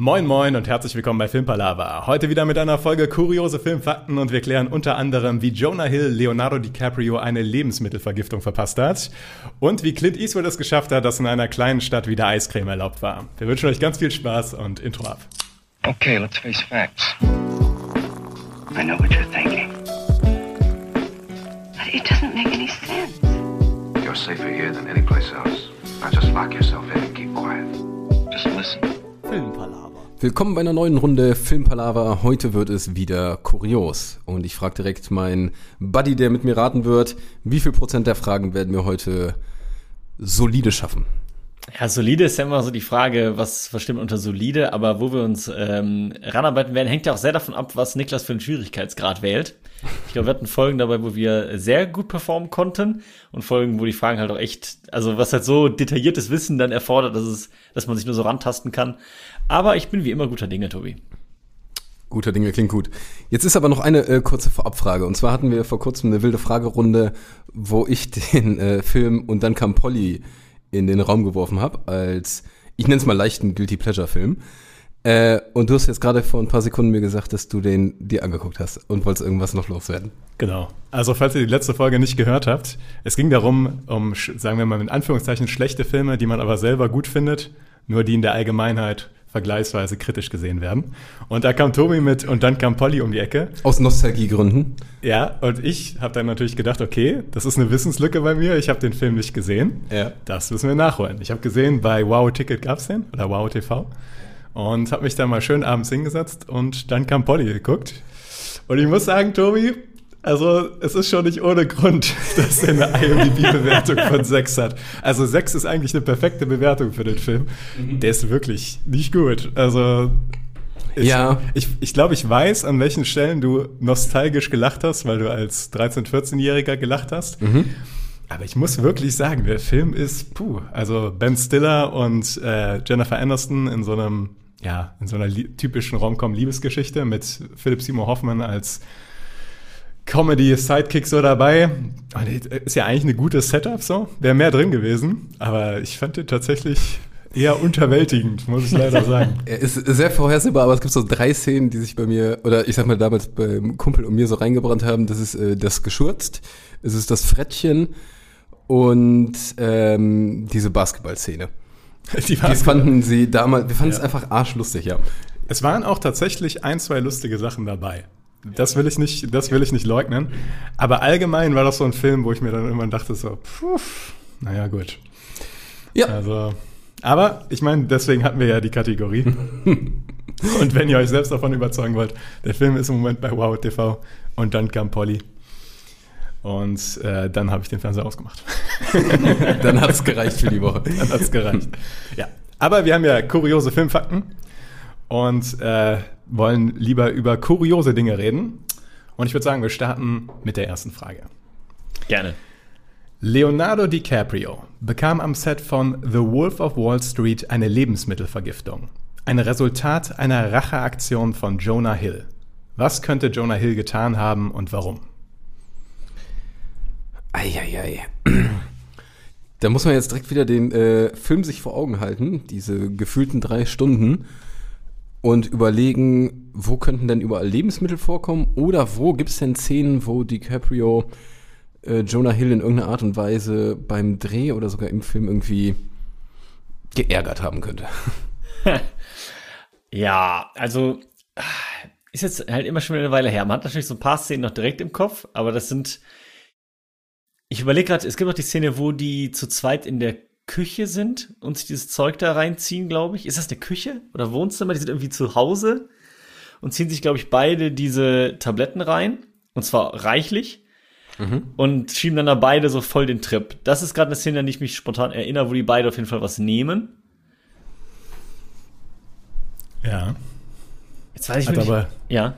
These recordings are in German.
Moin moin und herzlich willkommen bei Filmpalava. Heute wieder mit einer Folge kuriose Filmfakten und wir klären unter anderem, wie Jonah Hill Leonardo DiCaprio eine Lebensmittelvergiftung verpasst hat und wie Clint Eastwood es geschafft hat, dass in einer kleinen Stadt wieder Eiscreme erlaubt war. Wir wünschen euch ganz viel Spaß und Intro ab. Okay, let's face facts. I know what you're thinking. But it doesn't make any sense. You're safer here than any place else. Now just lock yourself in and keep quiet. Just listen. Filmpalava. Willkommen bei einer neuen Runde Filmpalava. Heute wird es wieder kurios. Und ich frage direkt meinen Buddy, der mit mir raten wird, wie viel Prozent der Fragen werden wir heute solide schaffen? Ja, solide ist ja immer so die Frage, was versteht unter solide, aber wo wir uns ähm, ranarbeiten werden, hängt ja auch sehr davon ab, was Niklas für einen Schwierigkeitsgrad wählt. Ich glaube, wir hatten Folgen dabei, wo wir sehr gut performen konnten und Folgen, wo die Fragen halt auch echt, also was halt so detailliertes Wissen dann erfordert, dass es, dass man sich nur so rantasten kann. Aber ich bin wie immer guter Dinge, Tobi. Guter Dinge klingt gut. Jetzt ist aber noch eine äh, kurze Vorabfrage. Und zwar hatten wir vor kurzem eine wilde Fragerunde, wo ich den äh, Film und dann kam Polly in den Raum geworfen habe, als, ich nenne es mal leichten Guilty Pleasure-Film. Äh, und du hast jetzt gerade vor ein paar Sekunden mir gesagt, dass du den dir angeguckt hast und wolltest irgendwas noch loswerden. Genau. Also falls ihr die letzte Folge nicht gehört habt, es ging darum, um, sagen wir mal in Anführungszeichen, schlechte Filme, die man aber selber gut findet, nur die in der Allgemeinheit vergleichsweise kritisch gesehen werden. Und da kam Tobi mit und dann kam Polly um die Ecke. Aus Nostalgiegründen. Ja, und ich habe dann natürlich gedacht, okay, das ist eine Wissenslücke bei mir. Ich habe den Film nicht gesehen. Ja. Das müssen wir nachholen. Ich habe gesehen, bei Wow Ticket gab's den oder Wow TV und habe mich dann mal schön abends hingesetzt und dann kam Polly geguckt. Und ich muss sagen, Tobi, also es ist schon nicht ohne Grund, dass er eine IMDb-Bewertung von 6 hat. Also 6 ist eigentlich eine perfekte Bewertung für den Film. Mhm. Der ist wirklich nicht gut. Also ich, ja. Ich, ich glaube, ich weiß, an welchen Stellen du nostalgisch gelacht hast, weil du als 13-, 14-Jähriger gelacht hast. Mhm. Aber ich muss wirklich sagen, der Film ist, puh, also Ben Stiller und äh, Jennifer Aniston in so einem, ja, in so einer typischen Rom-Com-Liebesgeschichte mit Philip Seymour Hoffman als Comedy-Sidekick so dabei. Ist ja eigentlich eine gute Setup so. Wäre mehr drin gewesen. Aber ich fand den tatsächlich eher unterwältigend, muss ich leider sagen. Er ist sehr vorhersehbar, aber es gibt so drei Szenen, die sich bei mir, oder ich sag mal damals beim Kumpel und mir so reingebrannt haben. Das ist äh, das Geschurzt, es ist das Frettchen und ähm, diese Basketballszene. Die, die fanden sie damals, wir fanden ja. es einfach arschlustig, ja. Es waren auch tatsächlich ein, zwei lustige Sachen dabei. Das will ich nicht, das will ich nicht leugnen. Aber allgemein war das so ein Film, wo ich mir dann irgendwann dachte so, pff, naja, gut. Ja. Also, aber ich meine, deswegen hatten wir ja die Kategorie. und wenn ihr euch selbst davon überzeugen wollt, der Film ist im Moment bei Wow TV und dann kam Polly. Und äh, dann habe ich den Fernseher ausgemacht. dann hat es gereicht für die Woche. Dann hat es gereicht. Ja. Aber wir haben ja kuriose Filmfakten und äh, wollen lieber über kuriose Dinge reden. Und ich würde sagen, wir starten mit der ersten Frage. Gerne. Leonardo DiCaprio bekam am Set von The Wolf of Wall Street eine Lebensmittelvergiftung. Ein Resultat einer Racheaktion von Jonah Hill. Was könnte Jonah Hill getan haben und warum? Eieiei. Da muss man jetzt direkt wieder den äh, Film sich vor Augen halten, diese gefühlten drei Stunden und überlegen, wo könnten denn überall Lebensmittel vorkommen oder wo gibt es denn Szenen, wo DiCaprio äh, Jonah Hill in irgendeiner Art und Weise beim Dreh oder sogar im Film irgendwie geärgert haben könnte. ja, also ist jetzt halt immer schon eine Weile her. Man hat natürlich so ein paar Szenen noch direkt im Kopf, aber das sind. Ich überlege gerade, es gibt noch die Szene, wo die zu zweit in der Küche sind und sich dieses Zeug da reinziehen, glaube ich. Ist das eine Küche oder Wohnzimmer? Die sind irgendwie zu Hause und ziehen sich, glaube ich, beide diese Tabletten rein. Und zwar reichlich. Mhm. Und schieben dann da beide so voll den Trip. Das ist gerade eine Szene, an die ich mich spontan erinnere, wo die beide auf jeden Fall was nehmen. Ja. Jetzt weiß ich Hat nicht. aber ja.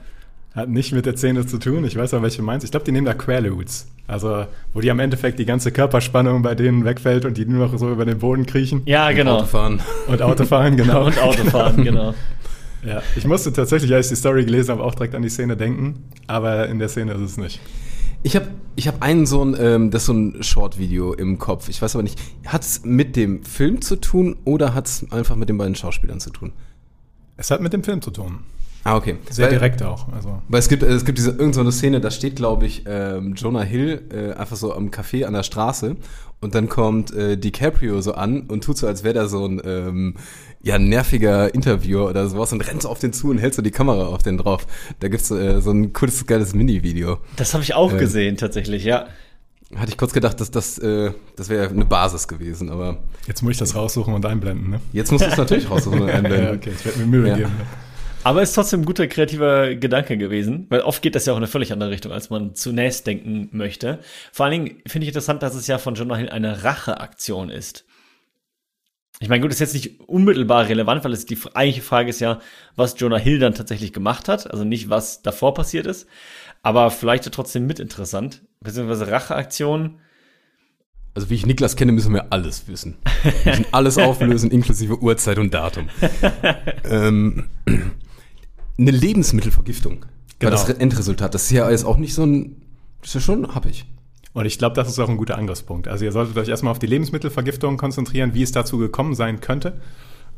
Hat nicht mit der Szene zu tun. Ich weiß auch, welche du meinst. Ich glaube, die nehmen da Quaaludes. Also, wo die am Endeffekt die ganze Körperspannung bei denen wegfällt und die nur noch so über den Boden kriechen. Ja, genau. Und Autofahren. Und Autofahren, genau. und Autofahren, genau. Ja, ich musste tatsächlich, als ich die Story gelesen habe, auch direkt an die Szene denken. Aber in der Szene ist es nicht. Ich habe ich hab einen so ein, ähm, das ist so ein Short-Video im Kopf. Ich weiß aber nicht, hat es mit dem Film zu tun oder hat es einfach mit den beiden Schauspielern zu tun? Es hat mit dem Film zu tun. Ah, okay. Sehr Weil- direkt auch. Also. Weil es gibt, es gibt diese irgendeine so eine Szene, da steht, glaube ich, ähm, Jonah Hill äh, einfach so am Café an der Straße und dann kommt äh, DiCaprio so an und tut so, als wäre da so ein ähm, ja, nerviger Interviewer oder sowas und rennt so auf den zu und hält so die Kamera auf den drauf. Da gibt's äh, so ein cooles, geiles Mini-Video. Das habe ich auch Äh. gesehen, tatsächlich, ja. Hatte ich kurz gedacht, dass das, äh, das wäre eine Basis gewesen, aber Jetzt muss ich das raussuchen und einblenden, ne? jetzt musst du es natürlich raussuchen und einblenden. Ja, okay, ich werde mir Mühe Ja. geben. Aber ist trotzdem ein guter kreativer Gedanke gewesen, weil oft geht das ja auch in eine völlig andere Richtung, als man zunächst denken möchte. Vor allen Dingen finde ich interessant, dass es ja von Jonah Hill eine Racheaktion ist. Ich meine, gut, ist jetzt nicht unmittelbar relevant, weil es die eigentliche Frage ist ja, was Jonah Hill dann tatsächlich gemacht hat, also nicht, was davor passiert ist, aber vielleicht ja trotzdem mit interessant, beziehungsweise Racheaktion. Also wie ich Niklas kenne, müssen wir alles wissen. Wir müssen alles auflösen, inklusive Uhrzeit und Datum. ähm, eine Lebensmittelvergiftung. Genau. War das Endresultat. Das ist ja jetzt auch nicht so ein. Das ist ja schon happig. Und ich glaube, das ist auch ein guter Angriffspunkt. Also ihr solltet euch erstmal auf die Lebensmittelvergiftung konzentrieren, wie es dazu gekommen sein könnte.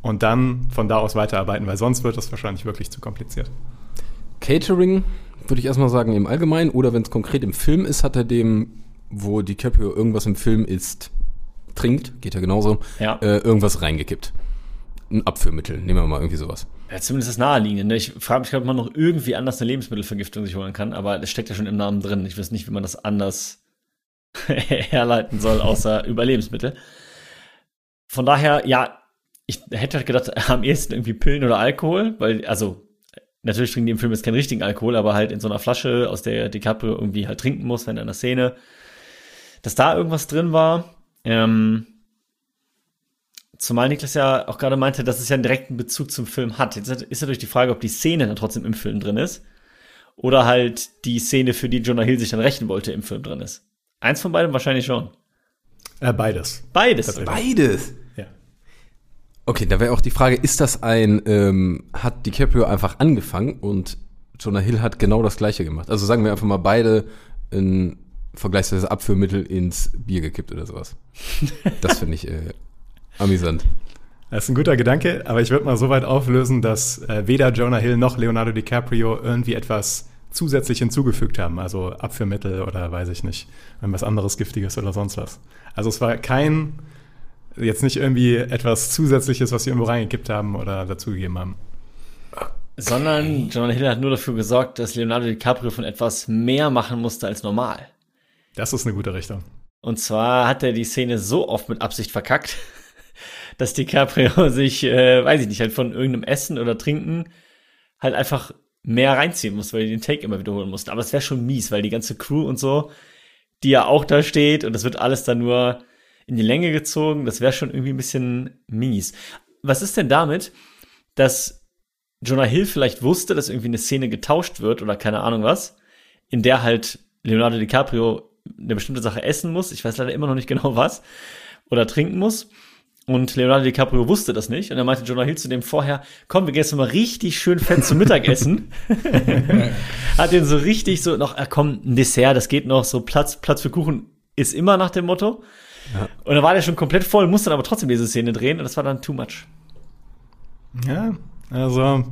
Und dann von da aus weiterarbeiten, weil sonst wird das wahrscheinlich wirklich zu kompliziert. Catering würde ich erstmal sagen im Allgemeinen. Oder wenn es konkret im Film ist, hat er dem, wo DiCaprio irgendwas im Film isst, trinkt, geht ja genauso, Ja. äh, irgendwas reingekippt. Ein Abführmittel, nehmen wir mal irgendwie sowas. Ja, zumindest das Naheliegende. Ne? Ich frage mich, ob man noch irgendwie anders eine Lebensmittelvergiftung sich holen kann, aber das steckt ja schon im Namen drin. Ich weiß nicht, wie man das anders herleiten soll, außer über Lebensmittel. Von daher, ja, ich hätte halt gedacht, am ehesten irgendwie Pillen oder Alkohol, weil, also, natürlich trinken die im Film jetzt keinen richtigen Alkohol, aber halt in so einer Flasche, aus der DiCaprio irgendwie halt trinken muss, wenn er in der Szene, dass da irgendwas drin war. Ähm, Zumal Niklas ja auch gerade meinte, dass es ja einen direkten Bezug zum Film hat. Jetzt ist natürlich die Frage, ob die Szene dann trotzdem im Film drin ist. Oder halt die Szene, für die Jonah Hill sich dann rächen wollte, im Film drin ist. Eins von beidem wahrscheinlich schon. Äh, beides. Beides. Beides. Ja. Okay, da wäre auch die Frage, ist das ein, ähm, hat DiCaprio einfach angefangen und Jonah Hill hat genau das gleiche gemacht? Also sagen wir einfach mal beide ein vergleichsweise Abführmittel ins Bier gekippt oder sowas. Das finde ich äh, amüsant. Das ist ein guter Gedanke, aber ich würde mal so weit auflösen, dass äh, weder Jonah Hill noch Leonardo DiCaprio irgendwie etwas zusätzlich hinzugefügt haben. Also Abführmittel oder weiß ich nicht, irgendwas anderes Giftiges oder sonst was. Also es war kein, jetzt nicht irgendwie etwas Zusätzliches, was sie irgendwo reingekippt haben oder dazugegeben haben. Sondern Jonah Hill hat nur dafür gesorgt, dass Leonardo DiCaprio von etwas mehr machen musste als normal. Das ist eine gute Richtung. Und zwar hat er die Szene so oft mit Absicht verkackt, dass DiCaprio sich, äh, weiß ich nicht, halt von irgendeinem Essen oder Trinken halt einfach mehr reinziehen muss, weil er den Take immer wiederholen musste. Aber es wäre schon mies, weil die ganze Crew und so, die ja auch da steht und das wird alles dann nur in die Länge gezogen, das wäre schon irgendwie ein bisschen mies. Was ist denn damit, dass Jonah Hill vielleicht wusste, dass irgendwie eine Szene getauscht wird oder keine Ahnung was, in der halt Leonardo DiCaprio eine bestimmte Sache essen muss, ich weiß leider immer noch nicht genau was, oder trinken muss. Und Leonardo DiCaprio wusste das nicht. Und er meinte Jonah Hill zu dem vorher, komm, wir gehen jetzt mal richtig schön fett zum Mittagessen. Hat den so richtig so noch, ah, komm, ein Dessert, das geht noch, so Platz, Platz für Kuchen ist immer nach dem Motto. Und dann war der schon komplett voll, musste dann aber trotzdem diese Szene drehen und das war dann too much. Ja, also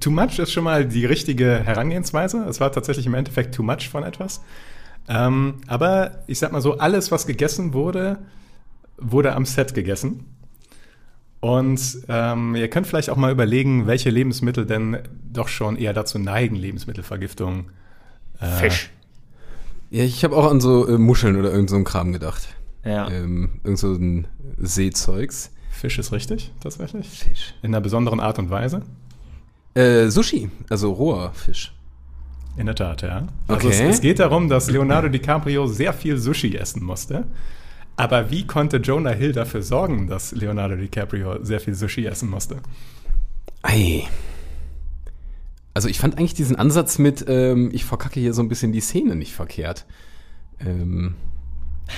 too much ist schon mal die richtige Herangehensweise. Es war tatsächlich im Endeffekt too much von etwas. Ähm, aber ich sag mal so, alles, was gegessen wurde, wurde am Set gegessen. Und ähm, ihr könnt vielleicht auch mal überlegen, welche Lebensmittel denn doch schon eher dazu neigen, Lebensmittelvergiftung. Äh, Fisch. Ja, ich habe auch an so äh, Muscheln oder irgend so einen Kram gedacht. Ja. Ähm, irgend so ein Seezeugs. Fisch ist richtig, tatsächlich. Fisch. In einer besonderen Art und Weise. Äh, Sushi, also roher Fisch. In der Tat, ja. Also Okay. es, es geht darum, dass Leonardo DiCaprio sehr viel Sushi essen musste. Aber wie konnte Jonah Hill dafür sorgen, dass Leonardo DiCaprio sehr viel Sushi essen musste? Ei. Also ich fand eigentlich diesen Ansatz mit, ähm, ich verkacke hier so ein bisschen die Szene nicht verkehrt. Ähm,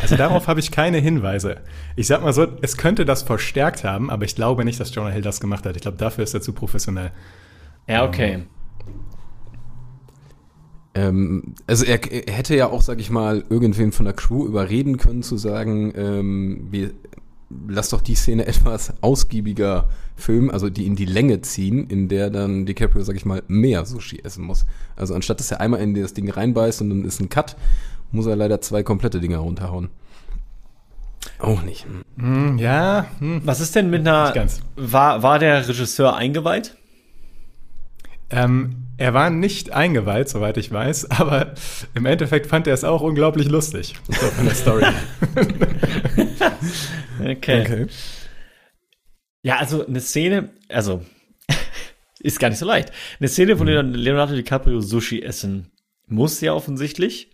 Also darauf habe ich keine Hinweise. Ich sag mal so, es könnte das verstärkt haben, aber ich glaube nicht, dass Jonah Hill das gemacht hat. Ich glaube, dafür ist er zu professionell. Ja, okay. ähm, also er, er hätte ja auch, sag ich mal, irgendwen von der Crew überreden können zu sagen, ähm, wir lass doch die Szene etwas ausgiebiger filmen, also die in die Länge ziehen, in der dann DiCaprio, sag ich mal, mehr Sushi essen muss. Also anstatt dass er einmal in das Ding reinbeißt und dann ist ein Cut, muss er leider zwei komplette Dinger runterhauen. Auch nicht. Hm, ja, hm. Was ist denn mit einer. War, war der Regisseur eingeweiht? Ähm, er war nicht eingeweiht, soweit ich weiß, aber im Endeffekt fand er es auch unglaublich lustig. So von der Story. Okay. Ja, also eine Szene, also ist gar nicht so leicht. Eine Szene, wo Leonardo DiCaprio Sushi essen muss, ja offensichtlich,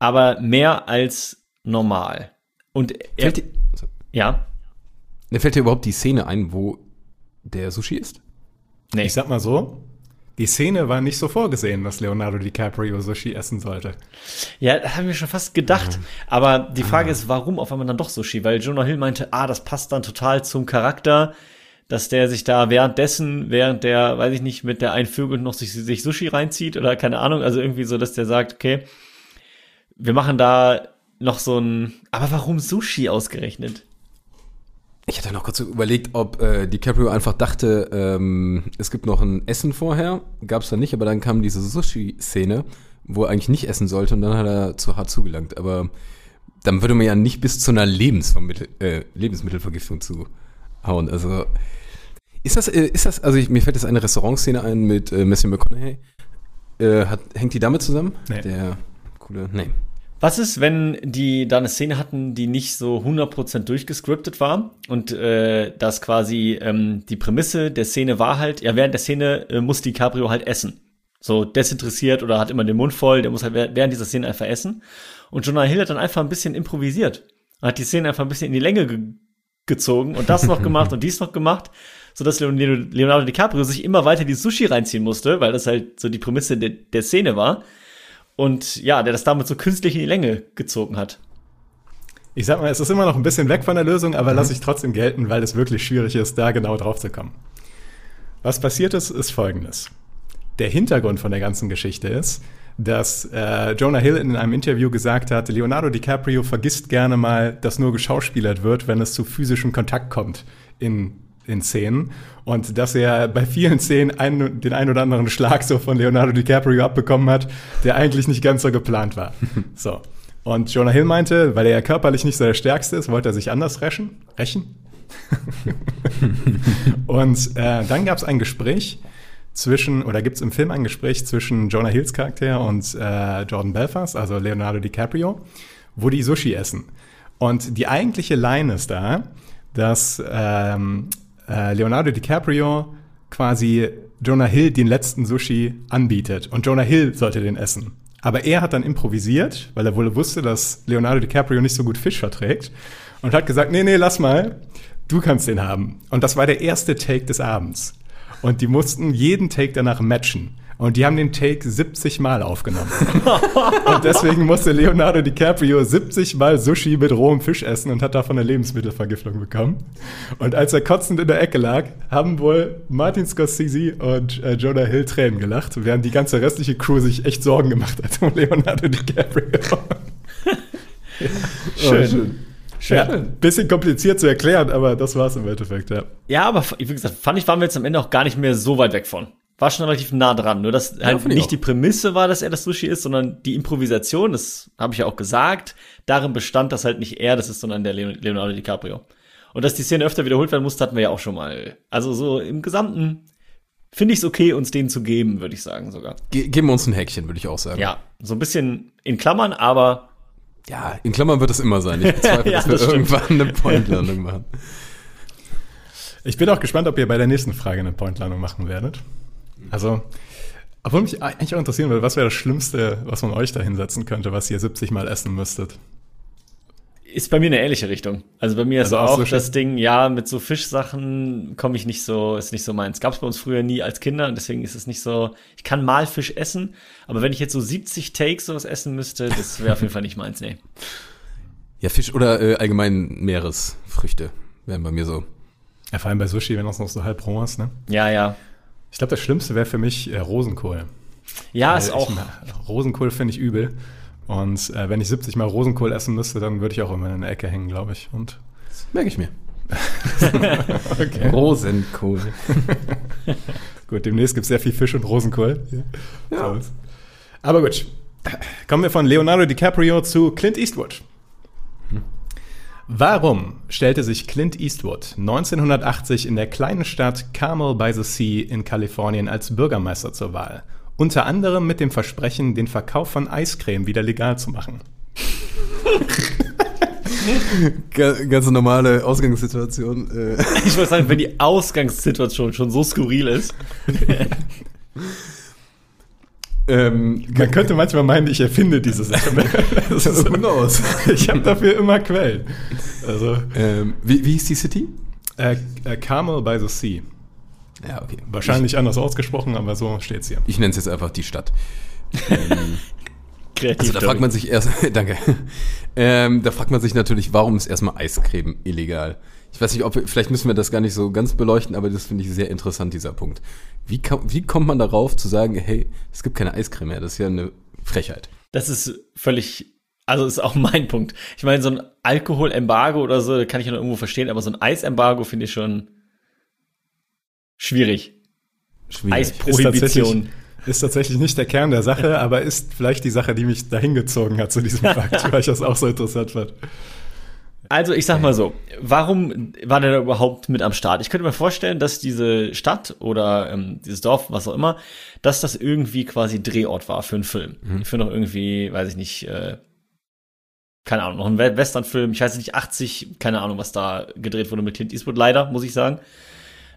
aber mehr als normal. Und er, Fällt dir, ja, fällt dir überhaupt die Szene ein, wo der Sushi ist? nee. Ich sag mal so, die Szene war nicht so vorgesehen, dass Leonardo DiCaprio Sushi essen sollte. Ja, das haben wir schon fast gedacht. Aber die Frage ist, warum auf einmal dann doch Sushi? Weil Jonah Hill meinte, ah, das passt dann total zum Charakter, dass der sich da währenddessen, während der, weiß ich nicht, mit der einen Vögel noch sich, sich Sushi reinzieht oder keine Ahnung, also irgendwie so, dass der sagt, okay, wir machen da noch so ein, aber warum Sushi ausgerechnet? Ich hatte noch kurz überlegt, ob äh, DiCaprio einfach dachte, ähm, es gibt noch ein Essen vorher. Gab es dann nicht, aber dann kam diese Sushi-Szene, wo er eigentlich nicht essen sollte und dann hat er zu hart zugelangt. Aber dann würde man ja nicht bis zu einer Lebensvermittel äh, Lebensmittelvergiftung zuhauen. Also ist das, äh, ist das, also ich, mir fällt jetzt eine Restaurantszene ein mit äh, Matthew McConaughey. Äh, hat, hängt die damit zusammen? Nee. Der coole, nee. Was ist, wenn die da eine Szene hatten, die nicht so 100% durchgescriptet war und äh, das quasi ähm, die Prämisse der Szene war halt, ja, während der Szene äh, muss DiCaprio halt essen. So desinteressiert oder hat immer den Mund voll, der muss halt während dieser Szene einfach essen. Und Jonah Hill hat dann einfach ein bisschen improvisiert. Er hat die Szene einfach ein bisschen in die Länge ge gezogen und das noch gemacht und dies noch gemacht, sodass Leonardo, Leonardo DiCaprio sich immer weiter die Sushi reinziehen musste, weil das halt so die Prämisse de der Szene war. Und ja, der das damit so künstlich in die Länge gezogen hat. Ich sag mal, es ist immer noch ein bisschen weg von der Lösung, aber lasse ich trotzdem gelten, weil es wirklich schwierig ist, da genau drauf zu kommen. Was passiert ist, ist folgendes. Der Hintergrund von der ganzen Geschichte ist, dass äh, Jonah Hill in einem Interview gesagt hat, Leonardo DiCaprio vergisst gerne mal, dass nur geschauspielert wird, wenn es zu physischem Kontakt kommt in, in Szenen. Und dass er bei vielen Szenen einen, den ein oder anderen Schlag so von Leonardo DiCaprio abbekommen hat, der eigentlich nicht ganz so geplant war. So. Und Jonah Hill meinte, weil er ja körperlich nicht so der Stärkste ist, wollte er sich anders rächen. Rächen? und äh, dann gab es ein Gespräch zwischen, oder gibt es im Film ein Gespräch zwischen Jonah Hills Charakter und äh, Jordan Belfast, also Leonardo DiCaprio, wo die Sushi essen. Und die eigentliche Line ist da, dass ähm, äh, Leonardo DiCaprio quasi Jonah Hill den letzten Sushi anbietet und Jonah Hill sollte den essen. Aber er hat dann improvisiert, weil er wohl wusste, dass Leonardo DiCaprio nicht so gut Fisch verträgt und hat gesagt, nee, nee, lass mal, du kannst den haben. Und das war der erste Take des Abends. Und die mussten jeden Take danach matchen. Und die haben den Take 70 Mal aufgenommen. und deswegen musste Leonardo DiCaprio 70 Mal Sushi mit rohem Fisch essen und hat davon eine Lebensmittelvergiftung bekommen. Und als er kotzend in der Ecke lag, haben wohl Martin Scorsese und äh, Jonah Hill Tränen gelacht, während die ganze restliche Crew sich echt Sorgen gemacht hat um Leonardo DiCaprio. Schön. schön. Ja, bisschen kompliziert zu erklären, aber das war's im Endeffekt, ja. Ja, aber wie gesagt, fand ich, waren wir jetzt am Ende auch gar nicht mehr so weit weg von. War schon relativ nah dran. Nur, dass halt finde ich nicht auch. die Prämisse war, dass er das Sushi ist, sondern die Improvisation, das habe ich ja auch gesagt, darin bestand, dass halt nicht er das ist, sondern der Leon- Leonardo DiCaprio. Und dass die Szene öfter wiederholt werden musste, hatten wir ja auch schon mal. Also so im Gesamten finde ich es okay, uns den zu geben, würde ich sagen sogar. Ge geben wir uns ein Häkchen, würde ich auch sagen. Ja, so ein bisschen in Klammern, aber Ja, in Klammern wird es immer sein. Ich bezweifle, Ja, dass wir das stimmt. irgendwann eine Pointlandung machen. Ich bin auch gespannt, ob ihr bei der nächsten Frage eine Pointlandung machen werdet. Also, obwohl mich eigentlich auch interessieren würde, was wäre das Schlimmste, was man euch da hinsetzen könnte, was ihr 70 Mal essen müsstet? ist bei mir eine ähnliche Richtung. Also bei mir ist Also auch auch Sushi? das Ding, ja, mit so Fischsachen komme ich nicht so, ist nicht so meins. Gab es bei uns früher nie als Kinder und deswegen ist es nicht so, ich kann mal Fisch essen, aber wenn ich jetzt so 70 Takes sowas essen müsste, das wäre auf jeden Fall nicht meins, nee. Ja, Fisch oder äh, allgemein Meeresfrüchte wären bei mir so. Ja, vor allem bei Sushi, wenn das noch so halb roh ist, ne? Ja, ja. Ich glaube, das Schlimmste wäre für mich äh, Rosenkohl. Ja, Weil ist auch. Ich, Rosenkohl finde ich übel. Und äh, wenn ich 70 Mal Rosenkohl essen müsste, dann würde ich auch immer in der Ecke hängen, glaube ich. Und Merke ich mir. Okay. Rosenkohl. Gut, demnächst gibt es sehr viel Fisch und Rosenkohl. uns. Aber gut. Kommen wir von Leonardo DiCaprio zu Clint Eastwood. Warum stellte sich Clint Eastwood 1980 in der kleinen Stadt Carmel by the Sea in Kalifornien als Bürgermeister zur Wahl? Unter anderem mit dem Versprechen, den Verkauf von Eiscreme wieder legal zu machen. Ga- Ganz normale Ausgangssituation. Äh, Ich würde sagen, wenn die Ausgangssituation schon so skurril ist. ähm, Man könnte manchmal meinen, ich erfinde diese Sachen. Das ist, Who knows? ich habe dafür immer Quellen. Also, ähm, wie, wie hieß die City? äh, äh, Carmel by the Sea. Ja, okay. Wahrscheinlich anders ausgesprochen, aber so steht's hier. Ich, ich nenne es jetzt einfach die Stadt. Kreativ. Also da fragt man sich erst, danke. Ähm, da fragt man sich natürlich, warum ist erstmal Eiscreme illegal? Ich weiß nicht, ob wir, vielleicht müssen wir das gar nicht so ganz beleuchten, aber das finde ich sehr interessant, dieser Punkt. Wie, kam, wie kommt man darauf zu sagen, hey, es gibt keine Eiscreme mehr? Das ist ja eine Frechheit. Das ist völlig, also ist auch mein Punkt. Ich meine, so ein Alkoholembargo oder so, kann ich ja noch irgendwo verstehen, aber so ein Eisembargo finde ich schon schwierig. Schwierig. Eisprohibition. Ist tatsächlich nicht der Kern der Sache, aber ist vielleicht die Sache, die mich dahin gezogen hat zu diesem Fakt, weil ich das auch so interessant fand. Also ich sag mal so, warum war der da überhaupt mit am Start? Ich könnte mir vorstellen, dass diese Stadt oder ähm, dieses Dorf, was auch immer, dass das irgendwie quasi Drehort war für einen Film. Für noch irgendwie, weiß ich nicht, äh, keine Ahnung, noch ein We- Westernfilm, ich weiß nicht, 80, keine Ahnung, was da gedreht wurde mit Clint Eastwood, leider, muss ich sagen.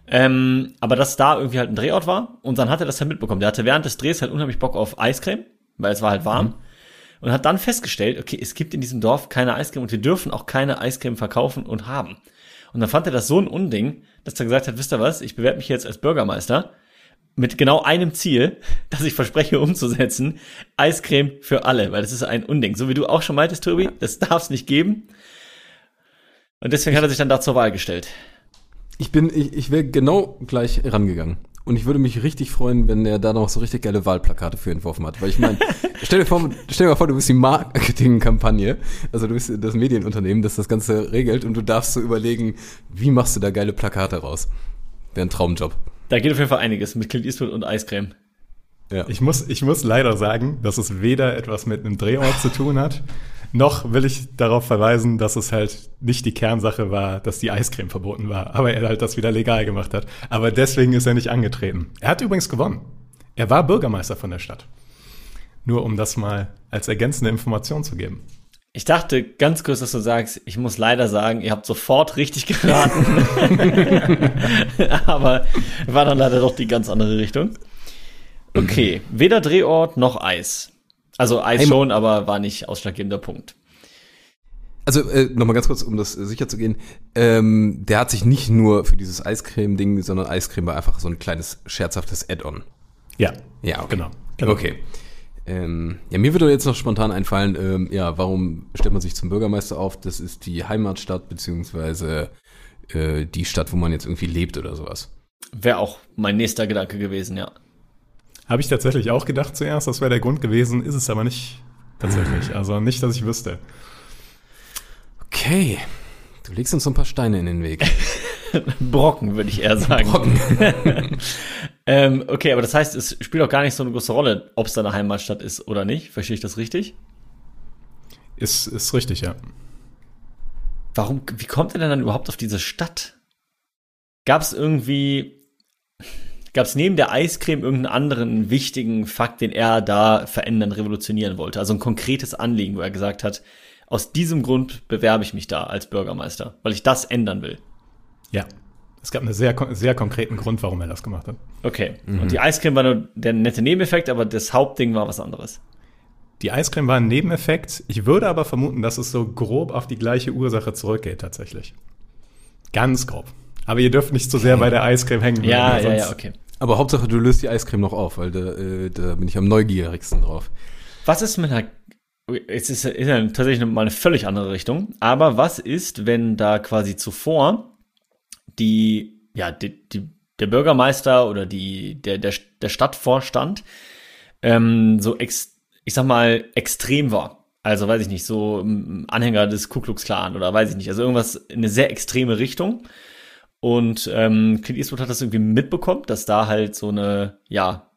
Ähm, aber dass da irgendwie halt ein Drehort war und dann hat er das halt mitbekommen. Der hatte während des Drehs halt unheimlich Bock auf Eiscreme, weil es war halt warm. Und hat dann festgestellt, okay, es gibt in diesem Dorf keine Eiscreme und wir dürfen auch keine Eiscreme verkaufen und haben. Und dann fand er das so ein Unding, dass er gesagt hat, wisst ihr was, ich bewerbe mich jetzt als Bürgermeister mit genau einem Ziel, das ich verspreche umzusetzen, Eiscreme für alle, weil das ist ein Unding. So wie du auch schon meintest, Tobi, das darf es nicht geben. Und deswegen hat er sich dann da zur Wahl gestellt. Ich bin, ich, ich wäre genau gleich rangegangen. Und ich würde mich richtig freuen, wenn er da noch so richtig geile Wahlplakate für entworfen hat. Weil ich meine, stell, dir vor, stell dir mal vor, du bist die Marketingkampagne, also du bist das Medienunternehmen, das das Ganze regelt und du darfst so überlegen, wie machst du da geile Plakate raus? Wäre ein Traumjob. Da geht auf jeden Fall einiges mit Clint Eastwood und Eiscreme. Ja. Ich muss, ich muss leider sagen, dass es weder etwas mit einem Drehort zu tun hat, noch will ich darauf verweisen, dass es halt nicht die Kernsache war, dass die Eiscreme verboten war, aber er halt das wieder legal gemacht hat. Aber deswegen ist er nicht angetreten. Er hat übrigens gewonnen. Er war Bürgermeister von der Stadt. Nur um das mal als ergänzende Information zu geben. Ich dachte ganz kurz, dass du sagst, ich muss leider sagen, ihr habt sofort richtig geraten. Aber war dann leider doch die ganz andere Richtung. Okay, weder Drehort noch Eis. Also Eis Hey, schon, aber war nicht ausschlaggebender Punkt. Also äh, nochmal ganz kurz, um das äh, sicher zu gehen. Ähm, der hat sich nicht nur für dieses Eiscreme-Ding, sondern Eiscreme war einfach so ein kleines scherzhaftes Add-on. Ja, Ja, okay. genau. genau. Okay. Ähm, ja, mir würde jetzt noch spontan einfallen, ähm, ja, warum stellt man sich zum Bürgermeister auf? Das ist die Heimatstadt, beziehungsweise äh, die Stadt, wo man jetzt irgendwie lebt oder sowas. Wäre auch mein nächster Gedanke gewesen, ja. Habe ich tatsächlich auch gedacht zuerst, das wäre der Grund gewesen, ist es aber nicht tatsächlich. Also nicht, dass ich wüsste. Okay. Du legst uns so ein paar Steine in den Weg. Brocken, würde ich eher sagen. Brocken. ähm, okay, aber das heißt, es spielt auch gar nicht so eine große Rolle, ob es da eine Heimatstadt ist oder nicht. Verstehe ich das richtig? Ist, ist richtig, ja. Warum, wie kommt er denn dann überhaupt auf diese Stadt? Gab es irgendwie, gab es neben der Eiscreme irgendeinen anderen wichtigen Fakt, den er da verändern, revolutionieren wollte? Also ein konkretes Anliegen, wo er gesagt hat, aus diesem Grund bewerbe ich mich da als Bürgermeister, weil ich das ändern will. Ja. Es gab einen sehr, sehr konkreten Grund, warum er das gemacht hat. Okay. Und die Eiscreme war nur der nette Nebeneffekt, aber das Hauptding war was anderes. Die Eiscreme war ein Nebeneffekt. Ich würde aber vermuten, dass es so grob auf die gleiche Ursache zurückgeht, tatsächlich. Ganz grob. Aber ihr dürft nicht zu sehr bei der Eiscreme hängen. Ja, weil ja, ja, okay. Aber Hauptsache, du löst die Eiscreme noch auf, weil da, äh, da bin ich am neugierigsten drauf. Was ist mit einer Jetzt ist, ist ja tatsächlich mal eine völlig andere Richtung. Aber was ist, wenn da quasi zuvor die, ja, die, die, der Bürgermeister oder die, der, der, der Stadtvorstand ähm, so ex, ich sag mal, extrem war. Also weiß ich nicht, so Anhänger des Ku Klux Klan oder weiß ich nicht. Also irgendwas in eine sehr extreme Richtung. Und ähm, Clint Eastwood hat das irgendwie mitbekommen, dass da halt so eine, ja,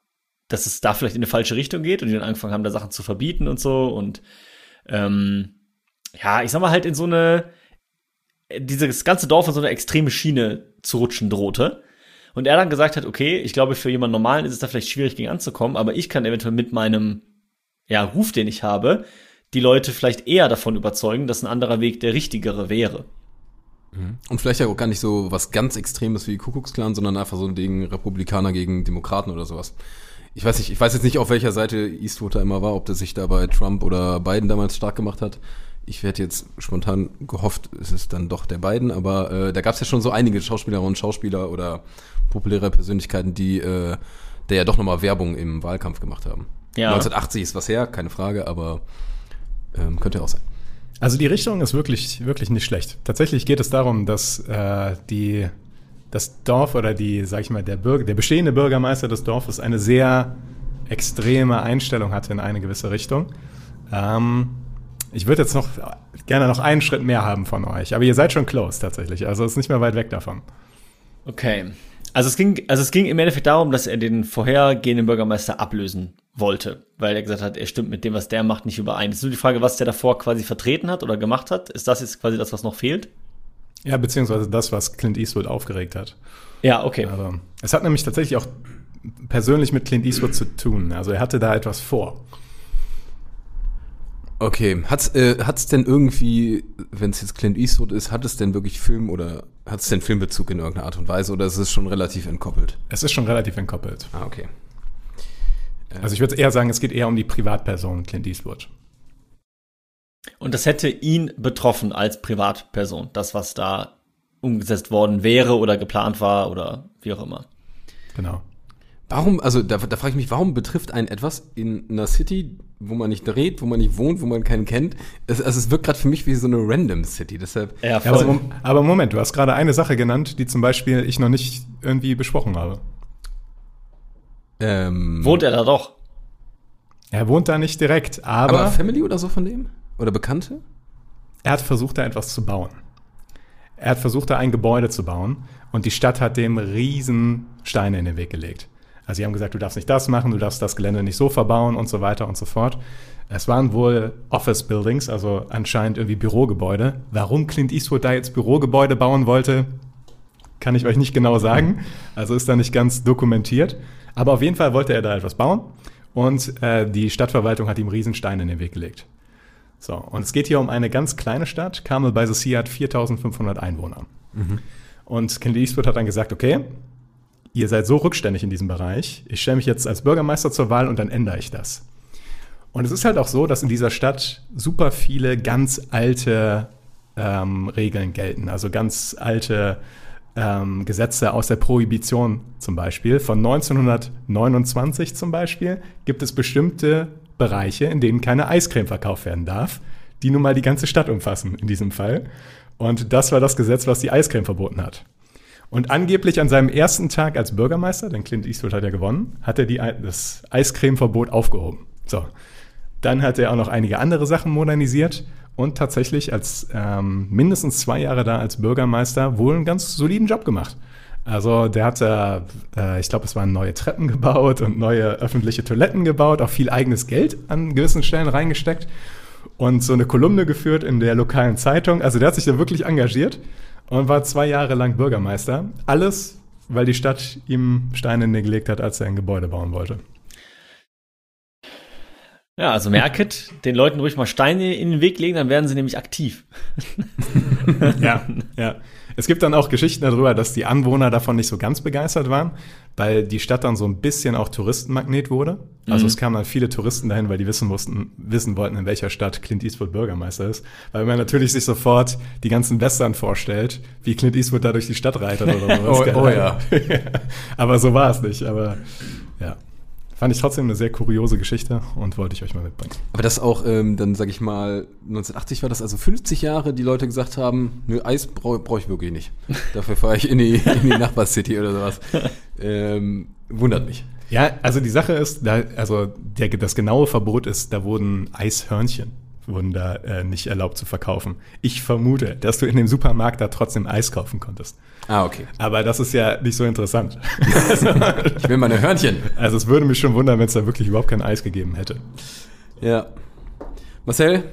dass es da vielleicht in eine falsche Richtung geht und die dann angefangen haben, da Sachen zu verbieten und so. Und ähm, ja, ich sag mal halt in so eine, dieses ganze Dorf in so eine extreme Schiene zu rutschen drohte. Und er dann gesagt hat, okay, ich glaube, für jemanden Normalen ist es da vielleicht schwierig gegen anzukommen, aber ich kann eventuell mit meinem ja, Ruf, den ich habe, die Leute vielleicht eher davon überzeugen, dass ein anderer Weg der richtigere wäre. Und vielleicht ja auch gar nicht so was ganz Extremes wie Kuckucksklan, sondern einfach so ein Ding Republikaner gegen Demokraten oder sowas. Ich weiß nicht, ich weiß jetzt nicht, auf welcher Seite Eastwood da immer war, ob der sich da bei Trump oder Biden damals stark gemacht hat. Ich werde jetzt spontan gehofft, es ist dann doch der Biden, aber äh, da gab es ja schon so einige Schauspielerinnen und Schauspieler oder populäre Persönlichkeiten, die äh, der ja doch nochmal Werbung im Wahlkampf gemacht haben. Ja. 1980 ist was her, keine Frage, aber ähm, könnte auch sein. Also die Richtung ist wirklich, wirklich nicht schlecht. Tatsächlich geht es darum, dass äh, die, das Dorf oder die, sag ich mal, der, Bürger, der bestehende Bürgermeister des Dorfes eine sehr extreme Einstellung hatte in eine gewisse Richtung. Ähm, ich würde jetzt noch gerne noch einen Schritt mehr haben von euch, aber ihr seid schon close tatsächlich. Also ist nicht mehr weit weg davon. Okay. Also es ging, also es ging im Endeffekt darum, dass er den vorhergehenden Bürgermeister ablösen wollte, weil er gesagt hat, er stimmt mit dem, was der macht, nicht überein. Es ist nur die Frage, was der davor quasi vertreten hat oder gemacht hat. Ist das jetzt quasi das, was noch fehlt? Ja, beziehungsweise das, was Clint Eastwood aufgeregt hat. Ja, okay. Also, es hat nämlich tatsächlich auch persönlich mit Clint Eastwood zu tun. Also er hatte da etwas vor. Okay, hat's, äh, hat's denn irgendwie, wenn es jetzt Clint Eastwood ist, hat es denn wirklich Film oder hat es denn Filmbezug in irgendeiner Art und Weise oder ist es schon relativ entkoppelt? Es ist schon relativ entkoppelt. Ah, okay. Also ich würde eher sagen, es geht eher um die Privatperson Clint Eastwood. Und das hätte ihn betroffen als Privatperson, das, was da umgesetzt worden wäre oder geplant war oder wie auch immer. Genau. Warum, also da, da frage ich mich, warum betrifft einen etwas in einer City, wo man nicht dreht, wo man nicht wohnt, wo man keinen kennt? Es, also es wirkt gerade für mich wie so eine random City, deshalb. Ja, Ja, voll. aber, Mom- aber Moment, du hast gerade eine Sache genannt, die zum Beispiel ich noch nicht irgendwie besprochen habe. Ähm, Wohnt er da doch? Er wohnt da nicht direkt, aber, aber Family oder so von dem? Oder Bekannte? er hat versucht, da etwas zu bauen. Er hat versucht, da ein Gebäude zu bauen und die Stadt hat dem riesen Steine in den Weg gelegt. Also sie haben gesagt, du darfst nicht das machen, du darfst das Gelände nicht so verbauen und so weiter und so fort. Es waren wohl Office Buildings, also anscheinend irgendwie Bürogebäude. Warum Clint Eastwood da jetzt Bürogebäude bauen wollte, kann ich euch nicht genau sagen. Also ist da nicht ganz dokumentiert. Aber auf jeden Fall wollte er da etwas bauen und äh, die Stadtverwaltung hat ihm Riesensteine in den Weg gelegt. So, und es geht hier um eine ganz kleine Stadt. Carmel by the Sea hat 4500 Einwohner. Und Clint Eastwood hat dann gesagt, okay, ihr seid so rückständig in diesem Bereich, ich stelle mich jetzt als Bürgermeister zur Wahl und dann ändere ich das. Und es ist halt auch so, dass in dieser Stadt super viele ganz alte ähm, Regeln gelten, also ganz alte ähm, Gesetze aus der Prohibition zum Beispiel. Von 1929 zum Beispiel gibt es bestimmte Bereiche, in denen keine Eiscreme verkauft werden darf, die nun mal die ganze Stadt umfassen in diesem Fall. Und das war das Gesetz, was die Eiscreme verboten hat. Und angeblich an seinem ersten Tag als Bürgermeister, denn Clint Eastwood hat ja gewonnen, hat er die, das Eiscremeverbot aufgehoben. So. Dann hat er auch noch einige andere Sachen modernisiert und tatsächlich als ähm, mindestens zwei Jahre da als Bürgermeister wohl einen ganz soliden Job gemacht. Also der hat da, äh, ich glaube, es waren neue Treppen gebaut und neue öffentliche Toiletten gebaut, auch viel eigenes Geld an gewissen Stellen reingesteckt und so eine Kolumne geführt in der lokalen Zeitung. Also der hat sich da wirklich engagiert und war zwei Jahre lang Bürgermeister. Alles, weil die Stadt ihm Steine in den gelegt hat, als er ein Gebäude bauen wollte. Ja, also merket, den Leuten ruhig mal Steine in den Weg legen, dann werden sie nämlich aktiv. ja, ja. Es gibt dann auch Geschichten darüber, dass die Anwohner davon nicht so ganz begeistert waren, weil die Stadt dann so ein bisschen auch Touristenmagnet wurde. Also Mhm. es kamen dann viele Touristen dahin, weil die wissen mussten, wissen wollten, in welcher Stadt Clint Eastwood Bürgermeister ist. Weil man natürlich sich sofort die ganzen Western vorstellt, wie Clint Eastwood da durch die Stadt reitet oder sowas. Oh, oh ja. Aber so war es nicht. Aber ja. Fand ich trotzdem eine sehr kuriose Geschichte und wollte ich euch mal mitbringen. Aber das auch, ähm, dann sage ich mal, 1980 war das also 50 Jahre, die Leute gesagt haben, nö, Eis brauche brauch ich wirklich nicht. Dafür fahre ich in die, in die Nachbarcity oder sowas. Ähm, wundert mich. Ja, also die Sache ist, da, also der, das genaue Verbot ist, da wurden Eishörnchen wurden da äh, nicht erlaubt zu verkaufen. Ich vermute, dass du in dem Supermarkt da trotzdem Eis kaufen konntest. Ah, okay. Aber das ist ja nicht so interessant. Ich will meine Hörnchen. Also es würde mich schon wundern, wenn es da wirklich überhaupt kein Eis gegeben hätte. Ja. Marcel,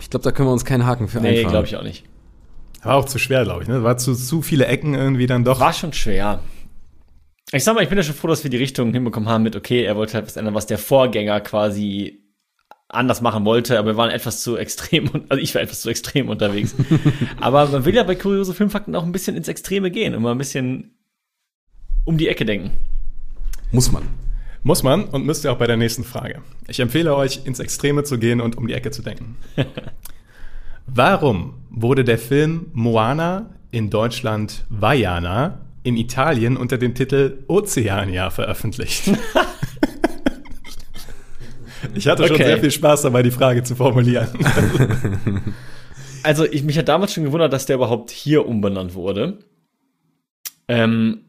ich glaube, da können wir uns keinen Haken für Nee, einfahren. glaube ich auch nicht. War auch zu schwer, glaube ich. Ne? War zu, zu viele Ecken irgendwie dann doch. War schon schwer. Ich sag mal, ich bin ja schon froh, dass wir die Richtung hinbekommen haben mit, okay, er wollte halt was ändern, was der Vorgänger quasi anders machen wollte, aber wir waren etwas zu extrem, und- also ich war etwas zu extrem unterwegs. aber man will ja bei kuriose Filmfakten auch ein bisschen ins Extreme gehen und mal ein bisschen um die Ecke denken. Muss man. Muss man und müsst ihr auch bei der nächsten Frage. Ich empfehle euch, ins Extreme zu gehen und um die Ecke zu denken. Warum wurde der Film Moana in Deutschland Vaiana, in Italien unter dem Titel Oceania veröffentlicht? Ich hatte schon Okay. sehr viel Spaß dabei, die Frage zu formulieren. Also ich, mich hat damals schon gewundert, dass der überhaupt hier umbenannt wurde. Ähm,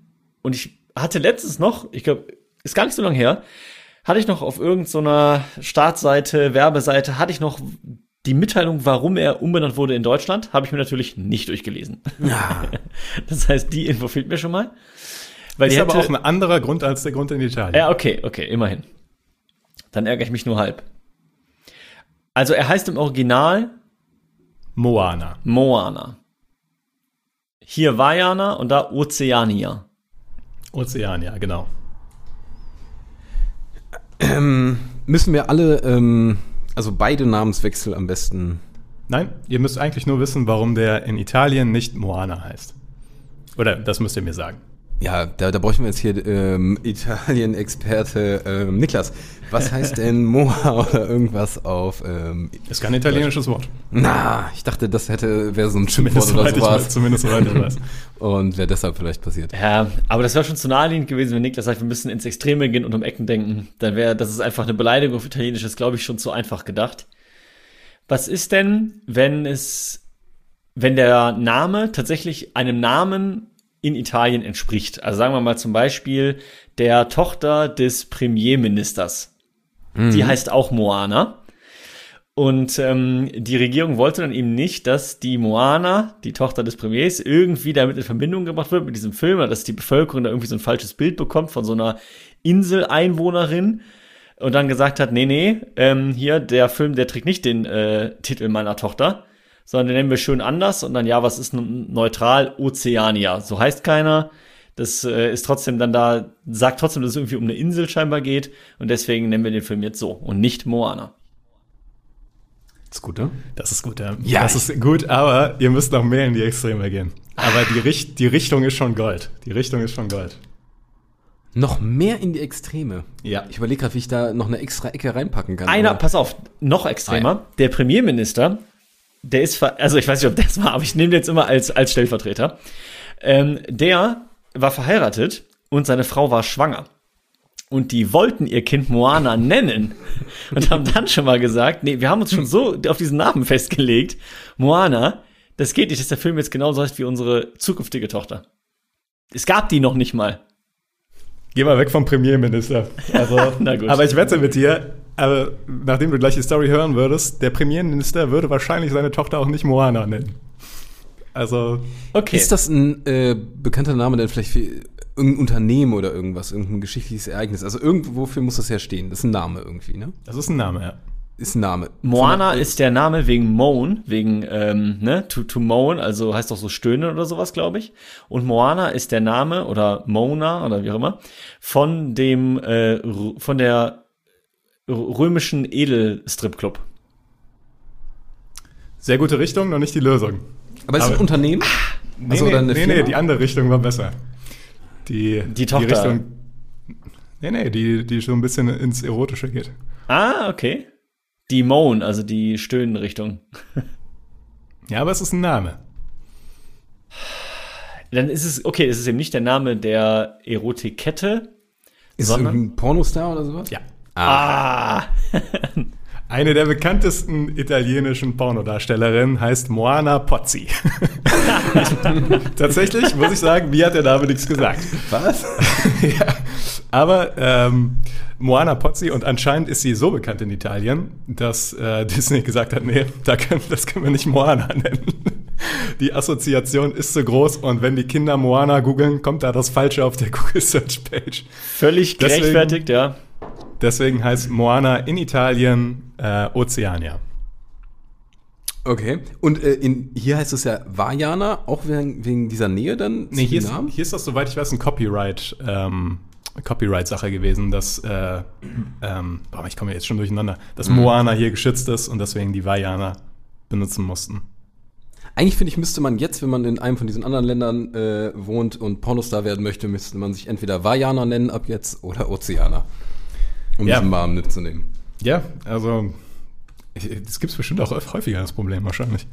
und ich hatte letztens noch, ich glaube, ist gar nicht so lange her, hatte ich noch auf irgendeiner Startseite, Werbeseite, hatte ich noch die Mitteilung, warum er umbenannt wurde in Deutschland, habe ich mir natürlich nicht durchgelesen. Ja. Das heißt, die Info fehlt mir schon mal. Weil Ist die aber auch ein anderer Grund als der Grund in Italien. ja, okay, okay, immerhin. Dann ärgere ich mich nur halb. Also er heißt im Original Moana. Moana. Hier Vajana und da Oceania. Oceania, genau. Müssen wir alle, ähm, also beide Namenswechsel am besten. Nein, ihr müsst eigentlich nur wissen, warum der in Italien nicht Moana heißt. Oder das müsst ihr mir sagen. Ja, da, da bräuchten wir jetzt hier ähm, Italien-Experte ähm, Niklas. Was heißt denn Moa oder irgendwas auf? Ähm, Ist kein italienisches Wort. na, ich dachte, das hätte wäre so ein Schimpfwort oder soweit ich sowas zumindest soweit ich weiß. und wäre deshalb vielleicht passiert. Ja, aber das wäre schon zu naheliegend gewesen, wenn Niklas sagt, wir müssen ins Extreme gehen und um Ecken denken. Dann wäre, das ist einfach eine Beleidigung auf Italienisch, ist glaube ich schon zu einfach gedacht. Was ist denn, wenn es, wenn der Name tatsächlich einem Namen in Italien entspricht? Also sagen wir mal zum Beispiel der Tochter des Premierministers. Die heißt auch Moana. Und ähm, die Regierung wollte dann eben nicht, dass die Moana, die Tochter des Premiers, irgendwie damit in Verbindung gebracht wird mit diesem Film, oder dass die Bevölkerung da irgendwie so ein falsches Bild bekommt von so einer Inseleinwohnerin und dann gesagt hat, nee, nee, ähm, hier, der Film, der trägt nicht den äh, Titel meiner Tochter, sondern den nennen wir schön anders und dann, ja, was ist nun neutral? Oceania. So heißt keiner. Das äh, ist trotzdem dann da, sagt trotzdem, dass es irgendwie um eine Insel scheinbar geht und deswegen nennen wir den Film jetzt so und nicht Moana. Das ist gut, ne? Das ist gut, ja. Ja, das ist gut, aber ihr müsst noch mehr in die Extreme gehen. Aber die, Richt die Richtung ist schon Gold. Die Richtung ist schon Gold. Noch mehr in die Extreme. Ja. Ich überlege gerade, wie ich da noch eine extra Ecke reinpacken kann. Einer, aber- pass auf, noch extremer. Ah, Der Premierminister, der ist, ver also ich weiß nicht, ob das war, aber ich nehme den jetzt immer als, als Stellvertreter. Ähm, der war verheiratet und seine Frau war schwanger. Und die wollten ihr Kind Moana nennen und haben dann schon mal gesagt, nee, wir haben uns schon so auf diesen Namen festgelegt. Moana, das geht nicht, dass der Film jetzt genauso heißt wie unsere zukünftige Tochter. Es gab die noch nicht mal. Geh mal weg vom Premierminister. Also, Na gut. Aber ich wette mit dir, aber nachdem du gleich die Story hören würdest, der Premierminister würde wahrscheinlich seine Tochter auch nicht Moana nennen. Also, Okay. Ist das ein äh, bekannter Name denn vielleicht für irgendein Unternehmen oder irgendwas, irgendein geschichtliches Ereignis? Also irgendwofür muss das ja stehen. Das ist ein Name irgendwie, ne? das ist ein Name, ja. Ist ein Name. Moana Von- ist der Name wegen Moan, wegen, ähm, ne, to, to moan, also heißt doch so stöhnen oder sowas, glaube ich. Und Moana ist der Name, oder Mona, oder wie auch immer, von dem, äh, von der römischen Edelstripclub. Sehr gute Richtung, noch nicht die Lösung. Aber ist es ein Unternehmen? Nee, Also, nee, oder eine nee, Firma? nee, die andere Richtung war besser. Die, Die Tochter. Richtung, nee, nee, die, die schon ein bisschen ins Erotische geht. Ah, okay. Die Moan, also die Stöhnenrichtung. Ja, aber es ist ein Name. Dann ist es, okay, es ist eben nicht der Name der Erotikkette. Ist es irgendein Pornostar oder sowas? Ja. Ah, Eine der bekanntesten italienischen Pornodarstellerinnen heißt Moana Pozzi. Tatsächlich muss ich sagen, mir hat der Name nichts gesagt. Was? ja. Aber ähm, Moana Pozzi und anscheinend ist sie so bekannt in Italien, dass äh, Disney gesagt hat, nee, da können, das können wir nicht Moana nennen. Die Assoziation ist so groß und wenn die Kinder Moana googeln, kommt da das Falsche auf der Google Search Page. Völlig Deswegen- gerechtfertigt, ja. Deswegen heißt Moana in Italien äh, Ozeania. Okay. Und äh, in, hier heißt es ja Vajana, auch wegen, wegen dieser Nähe dann Nee, hier ist, hier ist das, soweit ich weiß, ein Copyright, ähm, Copyright-Sache gewesen, dass, äh, ähm, boah, ich komme jetzt schon durcheinander, dass Moana hier geschützt ist und deswegen die Vajana benutzen mussten. Eigentlich finde ich, müsste man jetzt, wenn man in einem von diesen anderen Ländern äh, wohnt und Pornostar werden möchte, müsste man sich entweder Vajana nennen ab jetzt oder Ozeaner. Um Ja. diesen Namen mitzunehmen. Ja, also das gibt es bestimmt auch häufiger, das Problem wahrscheinlich.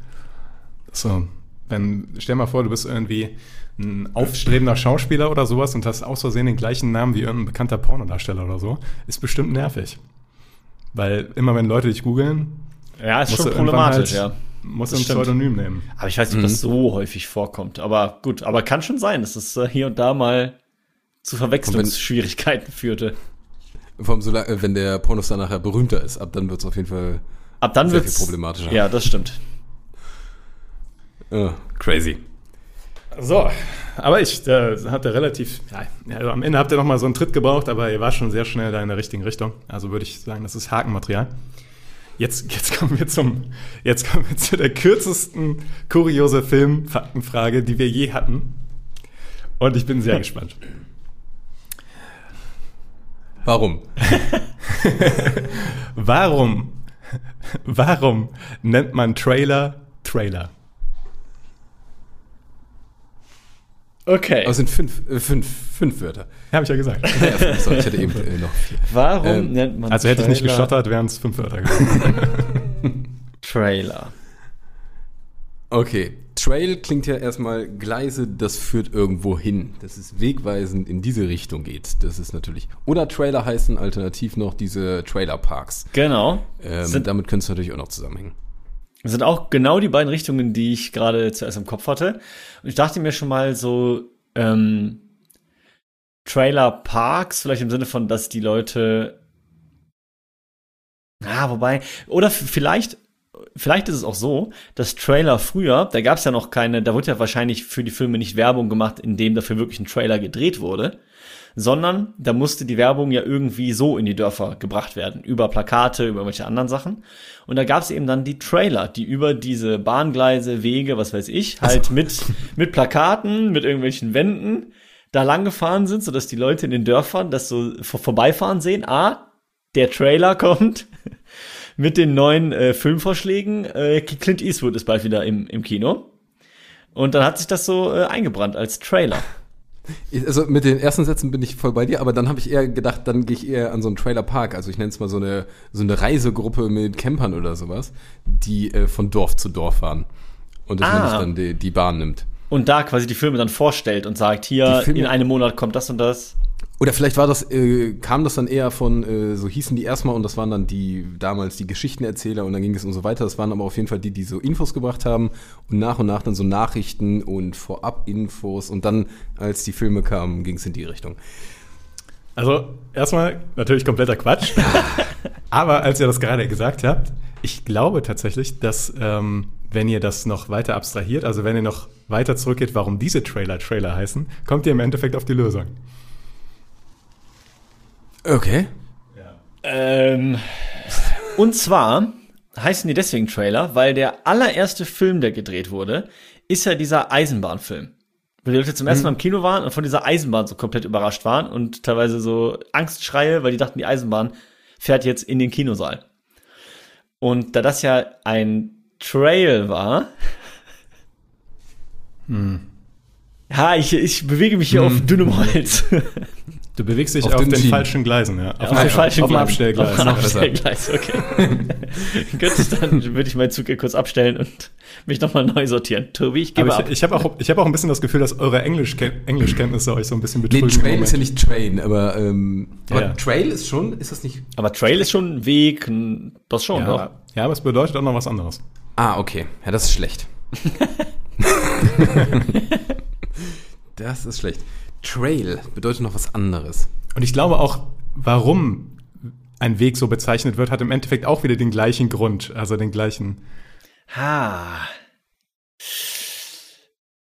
So, wenn, stell mal vor, du bist irgendwie ein aufstrebender Schauspieler oder sowas und hast aus Versehen den gleichen Namen wie irgendein bekannter Pornodarsteller oder so, ist bestimmt nervig. Weil immer wenn Leute dich googeln, Ja, ist musst schon problematisch, halt, ja. musst du Das ein. Pseudonym nehmen. Aber ich weiß nicht, ob das so häufig vorkommt. Aber gut, aber kann schon sein, dass es äh, hier und da mal zu Verwechslungsschwierigkeiten führte. Vor allem, solange, äh, wenn der Pornostar nachher berühmter ist, ab dann wird es auf jeden Fall Ab dann Sehr wird's viel problematischer. Ja, das stimmt. äh, crazy. So, aber ich äh, hatte relativ, ja, also am Ende habt ihr noch mal so einen Tritt gebraucht, aber ihr war schon sehr schnell da in der richtigen Richtung. Also würde ich sagen, das ist Hakenmaterial. Jetzt, jetzt kommen wir zum, jetzt kommen wir zu der kürzesten kuriose Filmfaktenfrage, die wir je hatten. Und ich bin sehr gespannt. Warum? Warum, warum nennt man Trailer Trailer? Okay. Aber es sind fünf, äh, fünf, fünf Wörter. Ja, habe ich ja gesagt. Ja, fünf, sorry, ich hätte eben äh, noch vier. Warum ähm, nennt man Also hätte ich nicht gestottert, wären es fünf Wörter gewesen. Trailer? Okay, Trail klingt ja erstmal Gleise, das führt irgendwo hin. Das ist wegweisend in diese Richtung geht. Das ist natürlich. Oder Trailer heißen alternativ noch diese Trailerparks. Genau. Ähm, sind, damit könnte es natürlich auch noch zusammenhängen. sind auch genau die beiden Richtungen, die ich gerade zuerst im Kopf hatte. Und ich dachte mir schon mal so, ähm, Trailer Parks, vielleicht im Sinne von, dass die Leute. Ah, wobei. Oder vielleicht. Vielleicht ist es auch so, dass Trailer früher, da gab es ja noch keine, da wurde ja wahrscheinlich für die Filme nicht Werbung gemacht, indem dafür wirklich ein Trailer gedreht wurde, sondern da musste die Werbung ja irgendwie so in die Dörfer gebracht werden, über Plakate, über welche anderen Sachen. Und da gab es eben dann die Trailer, die über diese Bahngleise, Wege, was weiß ich, halt mit, mit Plakaten, mit irgendwelchen Wänden da lang gefahren sind, sodass die Leute in den Dörfern das so vor vorbeifahren sehen. Ah, der Trailer kommt mit den neuen äh, Filmvorschlägen. Äh, Clint Eastwood ist bald wieder im, im Kino. Und dann hat sich das so äh, eingebrannt als Trailer. Also mit den ersten Sätzen bin ich voll bei dir, aber dann habe ich eher gedacht, dann gehe ich eher an so einen Trailerpark. Also ich nenne es mal so eine, so eine Reisegruppe mit Campern oder sowas, die äh, von Dorf zu Dorf fahren. Und dass man Ah. sich dann die, die Bahn nimmt. Und da quasi die Filme dann vorstellt und sagt, hier in einem Monat kommt das und das. Oder vielleicht war das, äh, kam das dann eher von, äh, so hießen die erstmal und das waren dann die damals die Geschichtenerzähler und dann ging es und so weiter. Das waren aber auf jeden Fall die, die so Infos gebracht haben und nach und nach dann so Nachrichten und Vorab-Infos und dann, als die Filme kamen, ging es in die Richtung. Also erstmal natürlich kompletter Quatsch. Aber als ihr das gerade gesagt habt, ich glaube tatsächlich, dass ähm, wenn ihr das noch weiter abstrahiert, also wenn ihr noch weiter zurückgeht, warum diese Trailer Trailer heißen, kommt ihr im Endeffekt auf die Lösung. Okay. Ähm, und zwar heißen die deswegen Trailer, weil der allererste Film, der gedreht wurde, ist ja dieser Eisenbahnfilm. Wo die Leute zum ersten Mal im Kino waren und von dieser Eisenbahn so komplett überrascht waren und teilweise so Angstschreie, weil die dachten, die Eisenbahn fährt jetzt in den Kinosaal. Und da das ja ein Trail war, ja, ich, ich bewege mich hier auf dünnem Holz. Du bewegst dich Auf auf, den den, falschen Gleisen, ja. Auf, Auf dem falschen auf. Abstellgleis. Auf. Abstellgleis, okay. Ich dann würde ich meinen Zug hier kurz abstellen und mich nochmal neu sortieren. Tobi, ich gebe Aber ab. ich, ich habe auch, ich hab auch ein bisschen das Gefühl, dass eure Englisch Englischkenntnisse euch so ein bisschen Nee, betrügen. im Trail ist ja nicht Train, aber, ähm, aber Ja. Trail ist schon, ist das nicht? Aber Trail ist schon ein Weg, das schon, doch. ja, ja, aber es bedeutet auch noch was anderes. Ah, okay. Ja, das ist schlecht. das ist schlecht. Trail bedeutet noch was anderes. Und ich glaube auch, warum ein Weg so bezeichnet wird, hat im Endeffekt auch wieder den gleichen Grund, also den gleichen. Ha.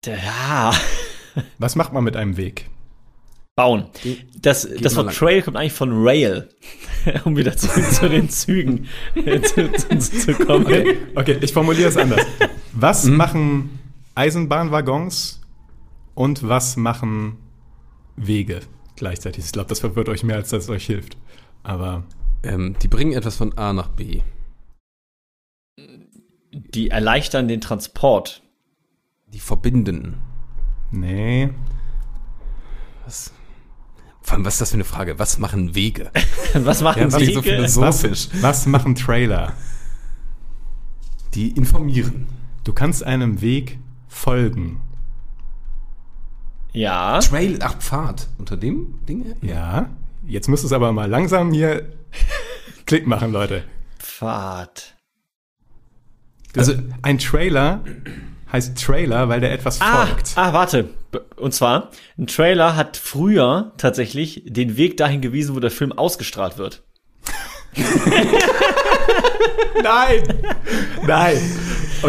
Ja. Was macht man mit einem Weg? Bauen. Das, das Wort. Trail kommt eigentlich von Rail. um wieder zu, zu den Zügen zu, zu, zu kommen. Okay, okay, ich formuliere es anders. Was machen Eisenbahnwaggons und was machen Wege gleichzeitig? Ich glaube, das verwirrt euch mehr, als das euch hilft. Aber Ähm, die bringen etwas von A nach B. Die erleichtern den Transport. Die verbinden. nee. Was? Vor allem, was ist das für eine Frage? Was machen Wege? Was machen Ja, was Wege? so viele Was, Philosophisch. was machen Trailer? Die informieren. Du kannst einem Weg folgen. Ja. Trail, ach, Pfad. Unter dem Ding? Ja. Jetzt müsst es aber mal langsam hier Klick machen, Leute. Pfad. Also ein Trailer heißt Trailer, weil der etwas Ah, folgt. ah, warte. Und zwar, ein Trailer hat früher tatsächlich den Weg dahin gewiesen, wo der Film ausgestrahlt wird. Nein! Nein!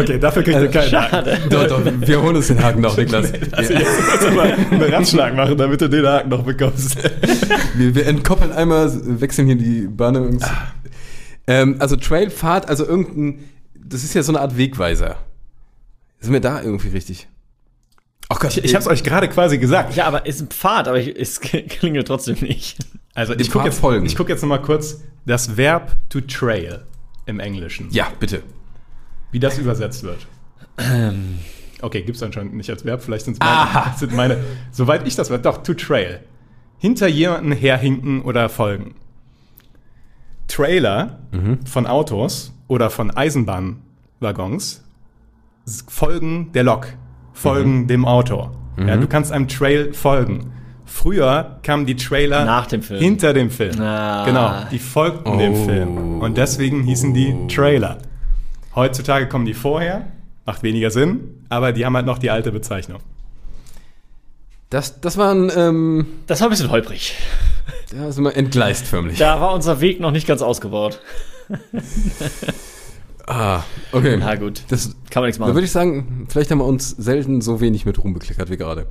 Okay, dafür kriegt ihr keinen Haken. Schade. Doch, doch, wir holen uns den Haken noch, Niklas. Also jetzt musst du mal einen Ratschlag machen, damit du den Haken noch bekommst. Wir, wir entkoppeln einmal, wechseln hier die Bahn. Ähm, also Trailpfad, also irgendein, das ist ja so eine Art Wegweiser. Sind wir da irgendwie richtig? Ach Gott, Ich, ich habe es euch gerade quasi gesagt. Ja, aber ist ein Pfad, aber ich, es klingelt trotzdem nicht. Also ich gucke jetzt, ich guck jetzt noch mal kurz das Verb to trail im Englischen, Ja, bitte. Wie das übersetzt wird. Okay, gibt's anscheinend nicht als Verb, vielleicht sind's meine, sind meine, soweit ich das weiß, doch, to trail. Hinter jemanden herhinken oder folgen. Trailer von Autos oder von Eisenbahnwaggons folgen der Lok, folgen dem Auto. Ja, du kannst einem Trail folgen. Früher kamen die Trailer Nach dem Film. hinter dem Film. Ah. Genau, die folgten dem Oh. Film. Und deswegen hießen die Trailer. Heutzutage kommen die vorher, macht weniger Sinn, aber die haben halt noch die alte Bezeichnung. Das, das war ein, ähm, Das war ein bisschen holprig. da sind wir entgleist förmlich. Da war unser Weg noch nicht ganz ausgebaut. Ah, okay. Na gut, Das, kann man nichts da würde machen. ich sagen, vielleicht haben wir uns selten so wenig mit Ruhm bekleckert wie gerade.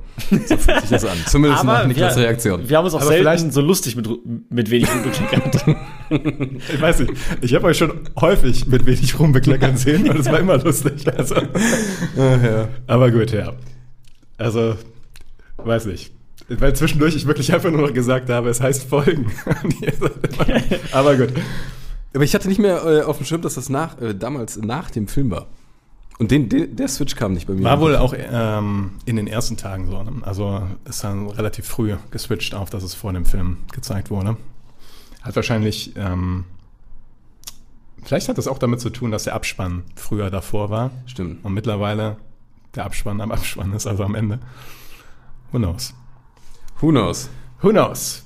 So fühlt sich das an. Zumindest nach Niklas wir, Reaktion. wir haben uns auch Aber selten vielleicht- so lustig mit, mit wenig bekleckert. Ich weiß nicht, ich habe euch schon häufig mit wenig rumbekleckern sehen und es war immer lustig. Also. Aber gut, ja. Also, weiß nicht. Weil zwischendurch ich wirklich einfach nur noch gesagt habe, es heißt folgen. Aber gut. Aber ich hatte nicht mehr äh, auf dem Schirm, dass das nach, äh, damals nach dem Film war. Und den, den, der Switch kam nicht bei mir. War wohl auch ähm, in den ersten Tagen so. Ne? Also ist dann relativ früh geswitcht auf, dass es vor dem Film gezeigt wurde. Hat wahrscheinlich, ähm, vielleicht hat das auch damit zu tun, dass der Abspann früher davor war Stimmt. und mittlerweile der Abspann am Abspann ist, also am Ende. Who knows? Who knows? Who knows?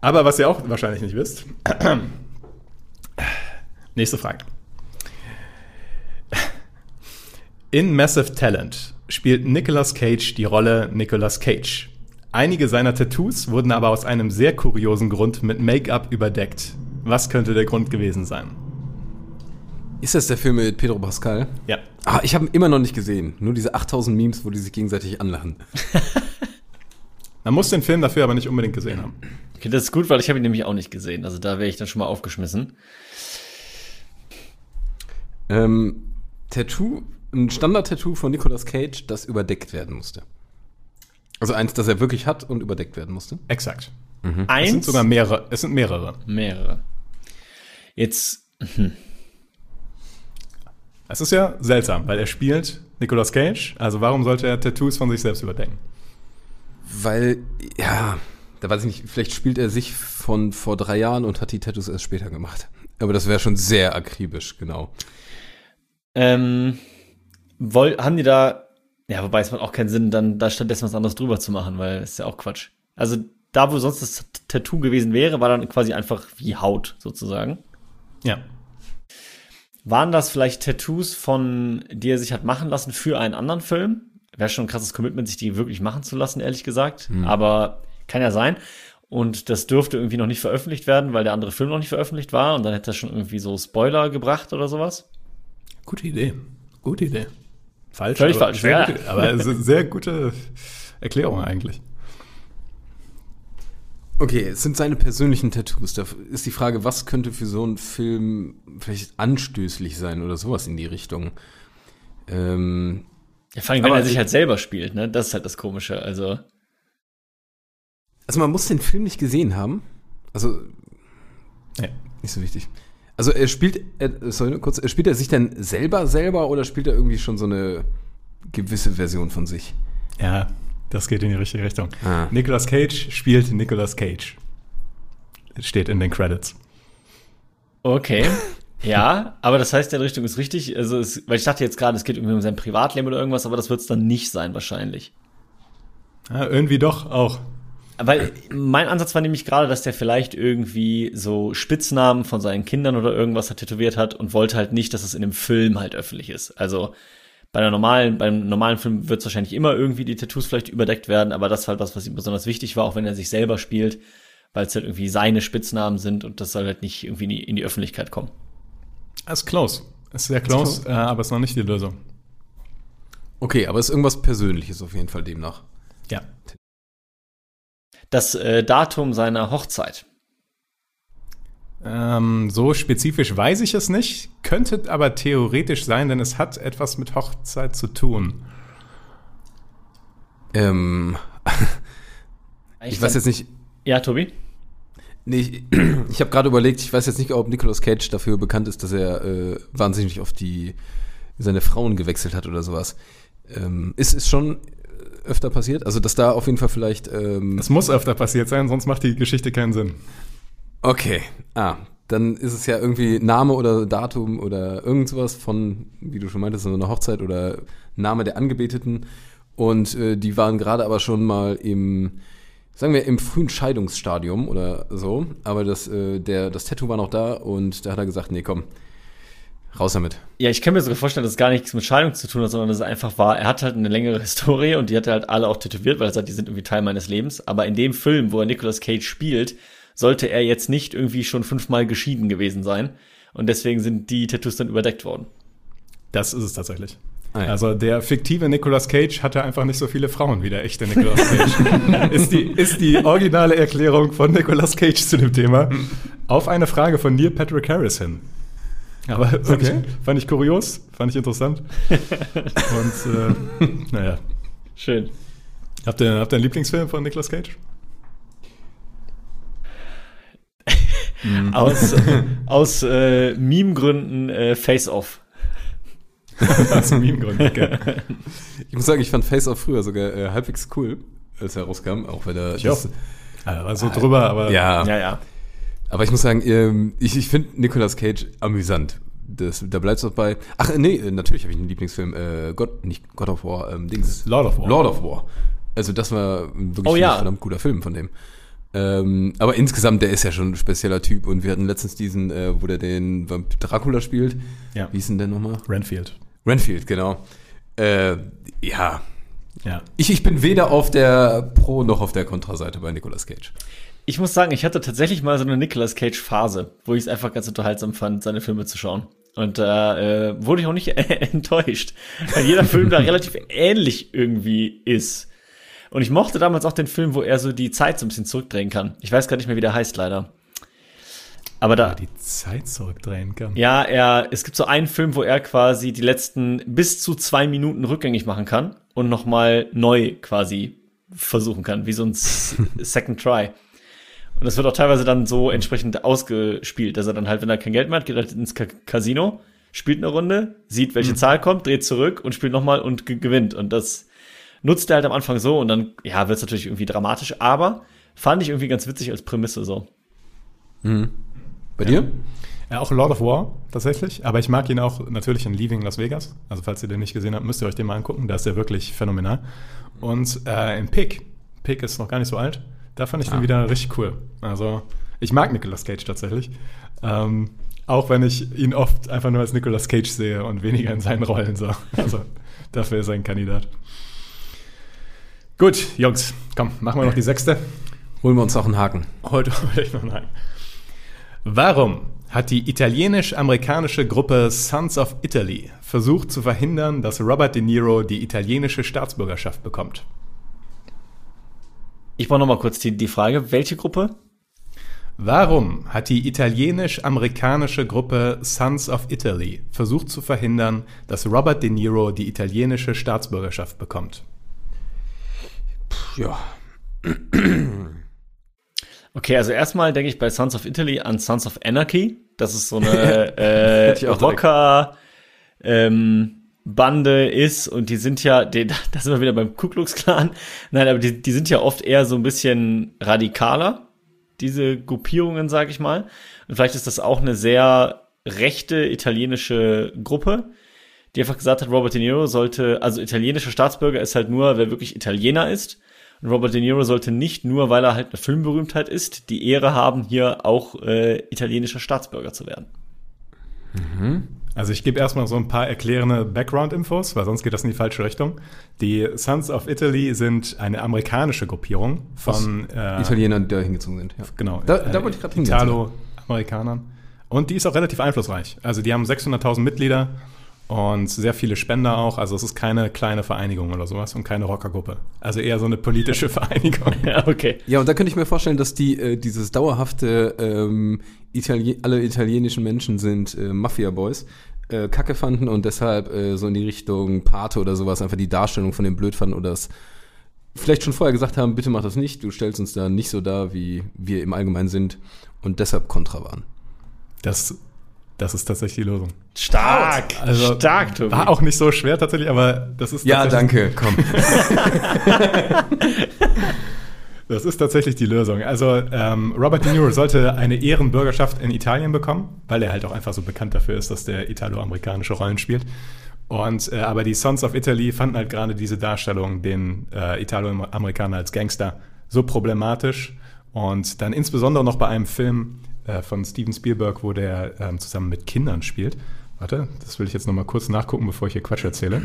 Aber was ihr auch wahrscheinlich nicht wisst. Nächste Frage. In Massive Talent spielt Nicolas Cage die Rolle Nicolas Cage. Einige seiner Tattoos wurden aber aus einem sehr kuriosen Grund mit Make-up überdeckt. Was könnte der Grund gewesen sein? Ist das der Film mit Pedro Pascal? Ja. Ah, ich habe ihn immer noch nicht gesehen. Nur diese 8000 Memes, wo die sich gegenseitig anlachen. Man muss den Film dafür aber nicht unbedingt gesehen haben. Okay, das ist gut, weil ich habe ihn nämlich auch nicht gesehen. Also da wäre ich dann schon mal aufgeschmissen. Ähm, Tattoo, ein Standard-Tattoo von Nicolas Cage, das überdeckt werden musste. Also eins, das er wirklich hat und überdeckt werden musste. Exakt. Es Eins, sind sogar mehrere. Es sind mehrere. mehrere. Jetzt, Es ist ja seltsam, weil er spielt Nicolas Cage. Also warum sollte er Tattoos von sich selbst überdecken? Weil, ja, da weiß ich nicht, vielleicht spielt er sich von vor drei Jahren und hat die Tattoos erst später gemacht. Aber das wäre schon sehr akribisch, genau. ähm, woll, haben die da, ja, wobei es macht auch keinen Sinn, dann da stattdessen was anderes drüber zu machen, weil das ist ja auch Quatsch. Also da, wo sonst das Tattoo gewesen wäre, war dann quasi einfach wie Haut sozusagen. Ja. Waren das vielleicht Tattoos von, die er sich hat machen lassen für einen anderen Film? Wäre schon ein krasses Commitment, sich die wirklich machen zu lassen, ehrlich gesagt. Aber kann ja sein. Und das dürfte irgendwie noch nicht veröffentlicht werden, weil der andere Film noch nicht veröffentlicht war. Und dann hätte er schon irgendwie so Spoiler gebracht oder sowas. Gute Idee. Gute Idee. Falsch. Völlig aber falsch, Sehr ja. gute, aber es ist sehr gute Erklärung eigentlich. Okay, es sind seine persönlichen Tattoos. Da ist die Frage, was könnte für so einen Film vielleicht anstößlich sein oder sowas in die Richtung. Ähm, Ja, vor allem, wenn Aber er sich ich- halt selber spielt, ne? Das ist halt das Komische. Also, also man muss den Film nicht gesehen haben. Also Nee. nicht so wichtig. Also er spielt, er, sorry, kurz, er spielt er sich denn selber selber oder spielt er irgendwie schon so eine gewisse Version von sich? Ja, das geht in die richtige Richtung. Ah. Nicolas Cage spielt Nicolas Cage. Steht in den Credits. okay. ja, aber das heißt, der Richtung ist richtig. Also, es, weil ich dachte jetzt gerade, es geht irgendwie um sein Privatleben oder irgendwas, aber das wird es dann nicht sein, wahrscheinlich. Ja, irgendwie doch auch. Weil mein Ansatz war nämlich gerade, dass der vielleicht irgendwie so Spitznamen von seinen Kindern oder irgendwas hat tätowiert hat und wollte halt nicht, dass es in dem Film halt öffentlich ist. Also bei einer normalen, beim normalen Film wird es wahrscheinlich immer irgendwie die Tattoos vielleicht überdeckt werden, aber das ist halt was, was ihm besonders wichtig war, auch wenn er sich selber spielt, weil es halt irgendwie seine Spitznamen sind und das soll halt nicht irgendwie in die, in die Öffentlichkeit kommen. Es ist close. Es ist sehr close, äh, aber es ist noch nicht die Lösung. Okay, aber es ist irgendwas Persönliches auf jeden Fall demnach. Ja. Das äh, Datum seiner Hochzeit. Ähm, so spezifisch weiß ich es nicht, könnte aber theoretisch sein, denn es hat etwas mit Hochzeit zu tun. Ähm, ich weiß jetzt nicht, Ja, Tobi? Nee, ich, ich habe gerade überlegt, ich weiß jetzt nicht, ob Nicolas Cage dafür bekannt ist, dass er äh, wahnsinnig auf die seine Frauen gewechselt hat oder sowas. Ähm, ist ist schon öfter passiert, also dass da auf jeden Fall vielleicht ähm, Es muss öfter passiert sein, sonst macht die Geschichte keinen Sinn. okay, ah, dann ist es ja irgendwie Name oder Datum oder irgend sowas von, wie du schon meintest, so einer Hochzeit oder Name der Angebeteten. Und äh, die waren gerade aber schon mal im sagen wir im frühen Scheidungsstadium oder so, aber das äh, der das Tattoo war noch da und da hat er gesagt, nee, komm, raus damit. Ja, ich kann mir sogar vorstellen, dass es gar nichts mit Scheidung zu tun hat, sondern dass es einfach war, er hat halt eine längere Historie und die hat er halt alle auch tätowiert, weil er sagt, die sind irgendwie Teil meines Lebens. Aber in dem Film, wo er Nicolas Cage spielt, sollte er jetzt nicht irgendwie schon fünfmal geschieden gewesen sein. Und deswegen sind die Tattoos dann überdeckt worden. Das ist es tatsächlich. Ah, ja. Also der fiktive Nicolas Cage hatte einfach nicht so viele Frauen wie der echte Nicolas Cage. ist, die, ist die originale Erklärung von Nicolas Cage zu dem Thema auf eine Frage von Neil Patrick Harris hin. Aber fand, Okay. ich, fand ich kurios, fand ich interessant. Und äh, naja. Schön. Habt ihr, habt ihr einen Lieblingsfilm von Nicolas Cage? Aus, aus äh, Meme-Gründen äh, Face-Off. Aus Meme-Gründen. Okay. Ich muss sagen, ich fand Face Off früher sogar äh, halbwegs cool, als er rauskam, auch wenn er Ich auch. Also, war so drüber, aber ja, Ja, ja. Aber ich muss sagen, ähm, ich, ich finde Nicolas Cage amüsant. Das, da bleibt es auch bei. Ach nee, äh, natürlich habe ich einen Lieblingsfilm. Äh, God, nicht God of War, ähm, Dings. Lord of War. Lord of War. Also das war wirklich Oh ja. ein verdammt guter Film von dem. Ähm, aber insgesamt, der ist ja schon ein spezieller Typ und wir hatten letztens diesen, äh, wo der den Dracula spielt. Ja. Wie ist denn der nochmal? Renfield. Renfield, genau. Äh, ja. Ja. Ich, ich bin weder auf der Pro- noch auf der Kontraseite bei Nicolas Cage. Ich muss sagen, ich hatte tatsächlich mal so eine Nicolas Cage-Phase, wo ich es einfach ganz unterhaltsam fand, seine Filme zu schauen. Und da äh, wurde ich auch nicht enttäuscht, weil jeder Film da relativ ähnlich irgendwie ist. Und ich mochte damals auch den Film, wo er so die Zeit so ein bisschen zurückdrehen kann. Ich weiß gar nicht mehr, wie der heißt, leider. Aber da, Die Zeit zurückdrehen kann. ja, er, es gibt so einen Film, wo er quasi die letzten bis zu zwei Minuten rückgängig machen kann und nochmal neu quasi versuchen kann, wie so ein Second Try. Und das wird auch teilweise dann so entsprechend ausgespielt, dass er dann halt, wenn er kein Geld mehr hat, geht er halt ins Ka Casino, spielt eine Runde, sieht, welche Zahl kommt, dreht zurück und spielt nochmal und ge- gewinnt. Und das nutzt er halt am Anfang so und dann, ja, wird es natürlich irgendwie dramatisch, aber fand ich irgendwie ganz witzig als Prämisse so. Bei dir? Ja, auch Lord of War tatsächlich, aber ich mag ihn auch natürlich in Leaving Las Vegas. Also falls ihr den nicht gesehen habt, müsst ihr euch den mal angucken. Da ist er wirklich phänomenal. Und äh, in Pig, Pig ist noch gar nicht so alt, da fand ich den wieder richtig cool. Also ich mag Nicolas Cage tatsächlich. Ähm, auch wenn ich ihn oft einfach nur als Nicolas Cage sehe und weniger in seinen Rollen so. Also dafür ist er ein Kandidat. Gut, Jungs, komm, machen wir noch die sechste. Holen wir uns auch einen Haken. Heute hole ich noch einen. Warum hat die italienisch-amerikanische Gruppe Sons of Italy versucht zu verhindern, dass Robert De Niro die italienische Staatsbürgerschaft bekommt? Ich brauche noch mal kurz die, die Frage, welche Gruppe? Warum hat die italienisch-amerikanische Gruppe Sons of Italy versucht zu verhindern, dass Robert De Niro die italienische Staatsbürgerschaft bekommt? Ja. Okay, also erstmal denke ich bei Sons of Italy an Sons of Anarchy. Das ist so eine äh. Rocker ähm, Bande ist und die sind ja, die, da sind wir wieder beim Ku Klux Klan. Nein, aber die, die sind ja oft eher so ein bisschen radikaler, diese Gruppierungen, sag ich mal. Und vielleicht ist das auch eine sehr rechte italienische Gruppe, die einfach gesagt hat, Robert De Niro sollte, also italienischer Staatsbürger ist halt nur, wer wirklich Italiener ist. Und Robert De Niro sollte nicht nur, weil er halt eine Filmberühmtheit ist, die Ehre haben, hier auch äh, italienischer Staatsbürger zu werden. Also ich gebe erstmal so ein paar erklärende Background-Infos, weil sonst geht das in die falsche Richtung. Die Sons of Italy sind eine amerikanische Gruppierung von äh, Italiener, die da hingezogen sind. Ja. Genau. Da- da wollte ich grad hingehen. Italo-Amerikanern. Und die ist auch relativ einflussreich. Also die haben 600.000 Mitglieder und sehr viele Spender auch. Also es ist keine kleine Vereinigung oder sowas und keine Rockergruppe. Also eher so eine politische Vereinigung. Ja, okay. Ja, und da könnte ich mir vorstellen, dass die äh, dieses dauerhafte ähm, Itali alle italienischen Menschen sind äh, Mafia-Boys äh, Kacke fanden und deshalb äh, so in die Richtung Pate oder sowas einfach die Darstellung von dem blöd fanden oder das vielleicht schon vorher gesagt haben, bitte mach das nicht, du stellst uns da nicht so dar, wie wir im Allgemeinen sind und deshalb kontra waren. Das, das ist tatsächlich die Lösung. Stark. Also, Stark, Tobi. War auch nicht so schwer tatsächlich, aber das ist Ja, danke, komm. Das ist tatsächlich die Lösung. Also ähm, Robert De Niro sollte eine Ehrenbürgerschaft in Italien bekommen, weil er halt auch einfach so bekannt dafür ist, dass der italo-amerikanische Rollen spielt. Und äh, aber die Sons of Italy fanden halt gerade diese Darstellung, den äh, Italo-Amerikaner als Gangster, so problematisch. Und dann insbesondere noch bei einem Film äh, von Steven Spielberg, wo der ähm, zusammen mit Kindern spielt. Warte, das will ich jetzt noch mal kurz nachgucken, bevor ich hier Quatsch erzähle.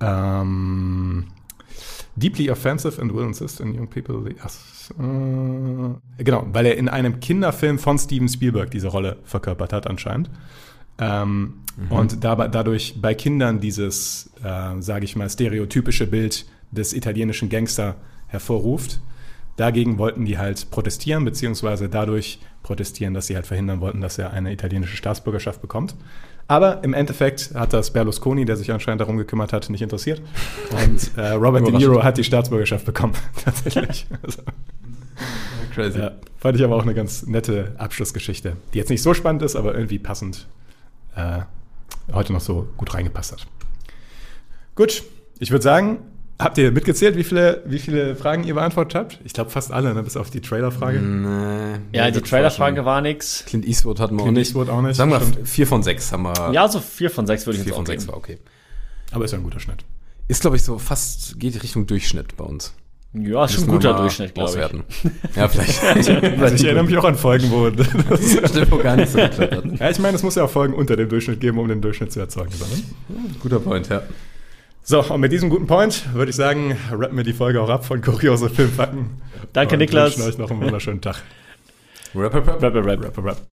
Ähm, Deeply offensive and will insist in young people. äh, genau, weil er in einem Kinderfilm von Steven Spielberg diese Rolle verkörpert hat, anscheinend. Ähm, Und dabei, dadurch bei Kindern dieses, äh, sage ich mal, stereotypische Bild des italienischen Gangster hervorruft. Dagegen wollten die halt protestieren, beziehungsweise dadurch protestieren, dass sie halt verhindern wollten, dass er eine italienische Staatsbürgerschaft bekommt. Aber im Endeffekt hat das Berlusconi, der sich anscheinend darum gekümmert hat, nicht interessiert. Und äh, Robert De Niro hat die Staatsbürgerschaft bekommen, tatsächlich. Also, Crazy. ja, fand ich aber auch eine ganz nette Abschlussgeschichte, die jetzt nicht so spannend ist, aber irgendwie passend äh, heute noch so gut reingepasst hat. Gut, ich würde sagen, habt ihr mitgezählt, wie viele, wie viele Fragen ihr beantwortet habt? Ich glaube fast alle, ne, bis auf die Trailerfrage. Nee, Ja, die Trailerfrage war nix. Clint Eastwood hatten wir Clint auch nicht. Eastwood auch nicht, Sagen wir stimmt. vier von sechs haben wir. Ja, so vier von sechs würde ich vier jetzt von auch sechs geben. war okay. Aber ist ja ein guter Schnitt. Ist, glaube ich, so fast, geht Richtung Durchschnitt bei uns. Ja, ist schon ein guter mal Durchschnitt, glaube ich. Ja, vielleicht. Also ich erinnere mich auch an Folgen, wo das Stimmt, wo gar nicht so geklappt hat. Ja, ich meine, es muss ja auch Folgen unter dem Durchschnitt geben, um den Durchschnitt zu erzeugen. Guter Point, ja. So und mit diesem guten Point würde ich sagen, rappen wir die Folge auch ab von Kuriose Filmfakten. Danke, und Niklas. wünschen euch noch einen wunderschönen Tag. Rap, rap, rap. Rap, rap, rap. Rap, rap.